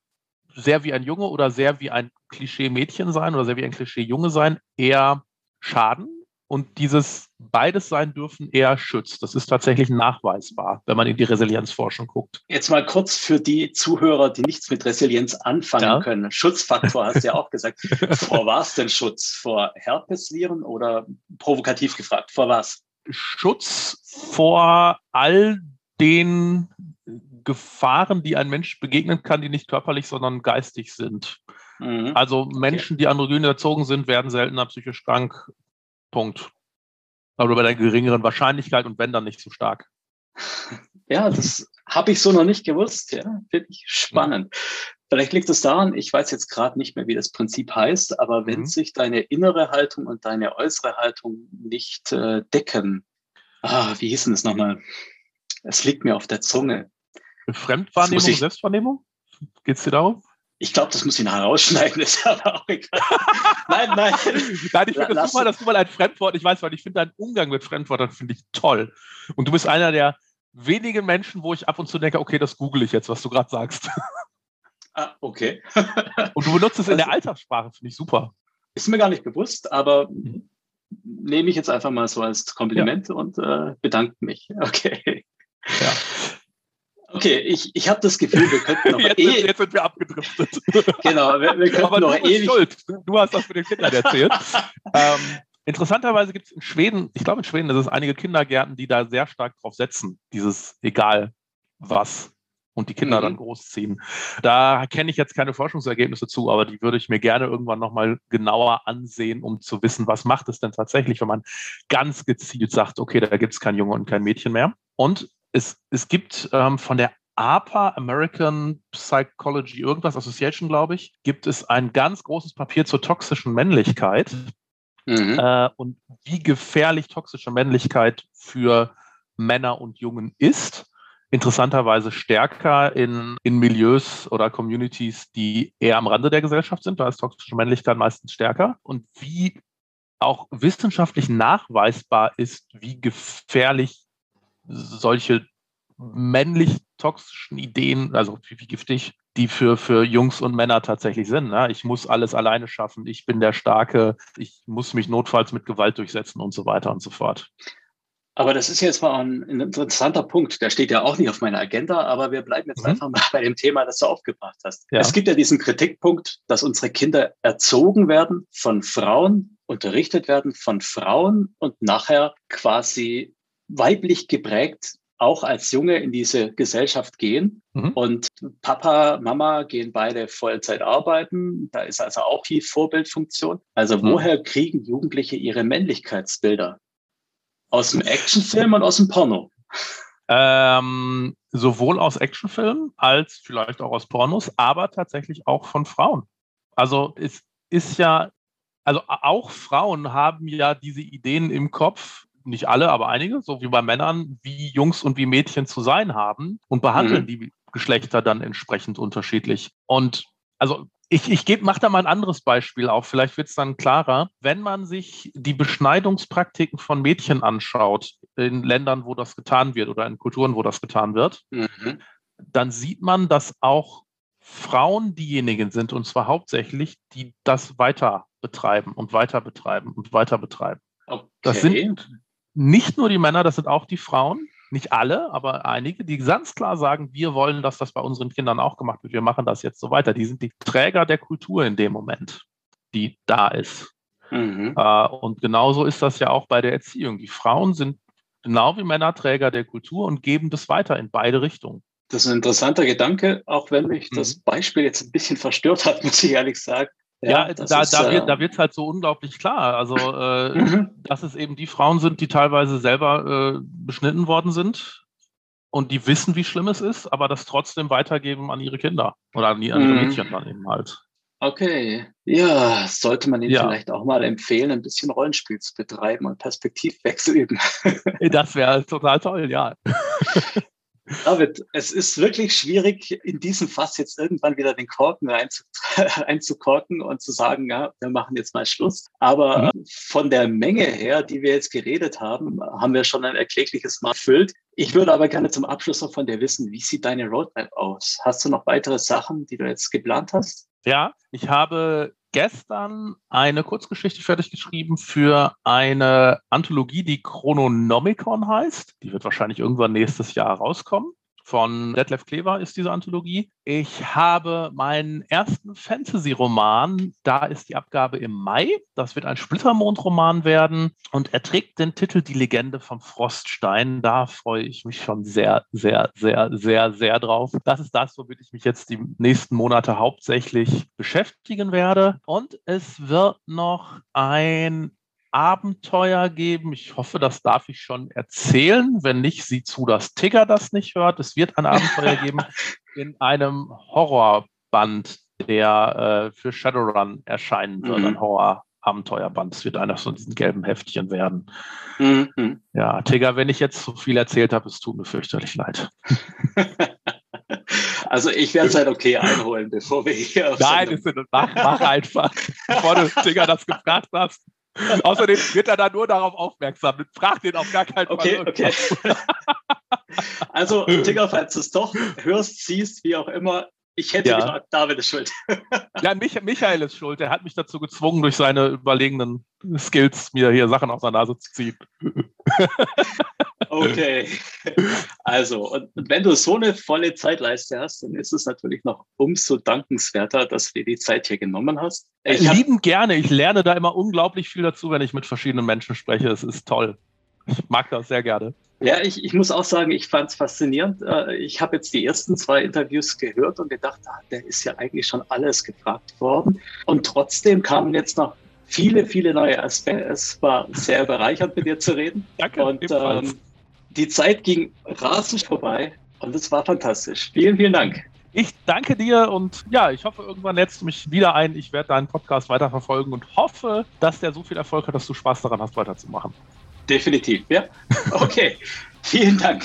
sehr wie ein Junge oder sehr wie ein Klischee-Mädchen sein oder sehr wie ein Klischee-Junge sein, eher schaden und dieses beides sein dürfen eher schützt. Das ist tatsächlich nachweisbar, wenn man in die Resilienzforschung guckt. Jetzt mal kurz für die Zuhörer, die nichts mit Resilienz anfangen ja. können. Schutzfaktor hast du ja auch gesagt. Vor was denn Schutz? Vor Herpesviren oder provokativ gefragt, vor was? Schutz vor all den Gefahren, die ein Mensch begegnen kann, die nicht körperlich, sondern geistig sind. Mhm. Also Menschen, die androgyn erzogen sind, werden seltener psychisch krank. Punkt. Aber bei der geringeren Wahrscheinlichkeit und wenn dann nicht so stark. Ja, das habe ich so noch nicht gewusst. Ja, finde ich spannend. Mhm. Vielleicht liegt es daran, ich weiß jetzt gerade nicht mehr, wie das Prinzip heißt, aber wenn mhm. sich deine innere Haltung und deine äußere Haltung nicht äh, decken, ah, wie hieß denn das nochmal? Es liegt mir auf der Zunge. Fremdwahrnehmung, Selbstwahrnehmung? Geht es dir darum? Ich glaube, das muss ich nachher rausschneiden, ist aber auch egal. nein, nein. nein, ich finde das super, dass du mal ein Fremdwort, ich weiß, weil ich finde deinen Umgang mit Fremdwörtern finde ich toll. Und du bist einer der wenigen Menschen, wo ich ab und zu denke, okay, das google ich jetzt, was du gerade sagst. Ah, okay. und du benutzt es in der Alltagssprache, finde ich super. Ist mir gar nicht bewusst, aber mhm. nehme ich jetzt einfach mal so als Kompliment ja. und äh, bedanke mich. Okay. Ja. Okay, ich, ich habe das Gefühl, wir könnten noch jetzt, eh... Jetzt sind wir abgedriftet. genau, wir, wir könnten Aber noch du ewig... Schuld. Du hast das mit den Kindern erzählt. ähm, interessanterweise gibt es in Schweden, ich glaube in Schweden, das ist einige Kindergärten, die da sehr stark drauf setzen, dieses egal was und die Kinder mhm. dann großziehen. Da kenne ich jetzt keine Forschungsergebnisse zu, aber die würde ich mir gerne irgendwann nochmal genauer ansehen, um zu wissen, was macht es denn tatsächlich, wenn man ganz gezielt sagt, okay, da gibt es kein Junge und kein Mädchen mehr. Und es, es gibt ähm, von der APA, American Psychology irgendwas Association, glaube ich, gibt es ein ganz großes Papier zur toxischen Männlichkeit mhm. äh, und wie gefährlich toxische Männlichkeit für Männer und Jungen ist. Interessanterweise stärker in, in Milieus oder Communities, die eher am Rande der Gesellschaft sind. Da ist toxische Männlichkeit meistens stärker. Und wie auch wissenschaftlich nachweisbar ist, wie gefährlich solche männlich toxischen Ideen, also wie, giftig die für, für Jungs und Männer tatsächlich sind. Ne? Ich muss alles alleine schaffen, ich bin der Starke, ich muss mich notfalls mit Gewalt durchsetzen und so weiter und so fort. Aber das ist jetzt mal ein, interessanter Punkt. Der steht ja auch nicht auf meiner Agenda, aber wir bleiben jetzt mhm. einfach mal bei dem Thema, das du aufgebracht hast. Ja. Es gibt ja diesen Kritikpunkt, dass unsere Kinder erzogen werden von Frauen, unterrichtet werden von Frauen und nachher quasi weiblich geprägt auch als Junge in diese Gesellschaft gehen. Mhm. Und Papa, Mama gehen beide Vollzeit arbeiten. Da ist also auch die Vorbildfunktion. Also mhm. woher kriegen Jugendliche ihre Männlichkeitsbilder? Aus dem Actionfilm und aus dem Porno? Ähm, sowohl aus Actionfilmen als vielleicht auch aus Pornos, aber tatsächlich auch von Frauen. Also es ist ja, also auch Frauen haben ja diese Ideen im Kopf, nicht alle, aber einige, so wie bei Männern, wie Jungs und wie Mädchen zu sein haben und behandeln mhm. die Geschlechter dann entsprechend unterschiedlich. Und also ich, ich mache da mal ein anderes Beispiel auf, vielleicht wird es dann klarer. Wenn man sich die Beschneidungspraktiken von Mädchen anschaut, in Ländern, wo das getan wird oder in Kulturen, wo das getan wird, mhm. dann sieht man, dass auch Frauen diejenigen sind, und zwar hauptsächlich, die das weiter betreiben und weiter betreiben und weiter betreiben. Okay. Das sind nicht nur die Männer, das sind auch die Frauen nicht alle, aber einige, die ganz klar sagen, wir wollen, dass das bei unseren Kindern auch gemacht wird. Wir machen das jetzt so weiter. Die sind die Träger der Kultur in dem Moment, die da ist. Mhm. Äh, und genauso ist das ja auch bei der Erziehung. Die Frauen sind genau wie Männer Träger der Kultur und geben das weiter in beide Richtungen. Das ist ein interessanter Gedanke, auch wenn mich mhm. das Beispiel jetzt ein bisschen verstört hat, muss ich ehrlich sagen. Ja, ja da, ist, da, wird, da wird halt so unglaublich klar. Also, äh, mhm. dass es eben die Frauen sind, die teilweise selber äh, beschnitten worden sind und die wissen, wie schlimm es ist, aber das trotzdem weitergeben an ihre Kinder oder an, ihre mhm. Mädchen dann eben halt. Okay, ja, sollte man ihnen ja. vielleicht auch mal empfehlen, ein bisschen Rollenspiel zu betreiben und Perspektivwechsel üben. das wäre total toll, ja. David, es ist wirklich schwierig, in diesem Fass jetzt irgendwann wieder den Korken einzukorken und zu sagen, ja, wir machen jetzt mal Schluss. Aber mhm. von der Menge her, die wir jetzt geredet haben, haben wir schon ein erklägliches Mal erfüllt. Ich würde aber gerne zum Abschluss noch von dir wissen, wie sieht deine Roadmap aus? Hast du noch weitere Sachen, die du jetzt geplant hast? Ja, ich habe gestern eine Kurzgeschichte fertig geschrieben für eine Anthologie, die Chrononomicon heißt. Die wird wahrscheinlich irgendwann nächstes Jahr rauskommen von Detlef Klever ist diese Anthologie. Ich habe meinen ersten Fantasy-Roman, da ist die Abgabe im Mai. Das wird ein Splittermond-Roman werden und er trägt den Titel Die Legende vom Froststein. Da freue ich mich schon sehr, sehr, sehr, sehr, sehr drauf. Das ist das, womit ich mich jetzt die nächsten Monate hauptsächlich beschäftigen werde. Und es wird noch ein Abenteuer geben. Ich hoffe, das darf ich schon erzählen. Wenn nicht, sieh zu, dass Tigger das nicht hört. Es wird ein Abenteuer geben in einem Horrorband, der äh, für Shadowrun erscheinen wird. Mhm. Ein Horror-Abenteuerband. Es wird einer von diesen gelben Heftchen werden. Mhm. Ja, Tigger, wenn ich jetzt zu viel erzählt habe, es tut mir fürchterlich leid. Also ich werde es halt okay einholen, bevor wir hier. Nein, ist, mach, mach einfach. Bevor du Tigger das gefragt hast. Außerdem wird er dann nur darauf aufmerksam. Frag den auf gar keinen Fall. Okay, okay. also, Tigger, falls du es doch hörst, siehst, wie auch immer, ich hätte ja. gesagt, David ist schuld. ja, Mich Michael ist schuld. Er hat mich dazu gezwungen, durch seine überlegenen Skills mir hier Sachen aus der Nase zu ziehen. Okay. Also, und wenn du so eine volle Zeitleiste hast, dann ist es natürlich noch umso dankenswerter, dass du dir die Zeit hier genommen hast. Ich Lieben gerne. Ich lerne da immer unglaublich viel dazu, wenn ich mit verschiedenen Menschen spreche. Es ist toll. Ich mag das sehr gerne. Ja, ich, ich muss auch sagen, ich fand es faszinierend. Äh, ich habe jetzt die ersten zwei Interviews gehört und gedacht, ah, der ist ja eigentlich schon alles gefragt worden. Und trotzdem kamen jetzt noch viele, viele neue Aspekte. Es war sehr bereichernd, mit dir zu reden. Danke. Und ähm, die Zeit ging rasend vorbei und es war fantastisch. Vielen, vielen Dank. Ich danke dir und ja, ich hoffe, irgendwann lädst du mich wieder ein. Ich werde deinen Podcast weiterverfolgen und hoffe, dass der so viel Erfolg hat, dass du Spaß daran hast, weiterzumachen. Definitiv, ja. Okay, vielen Dank.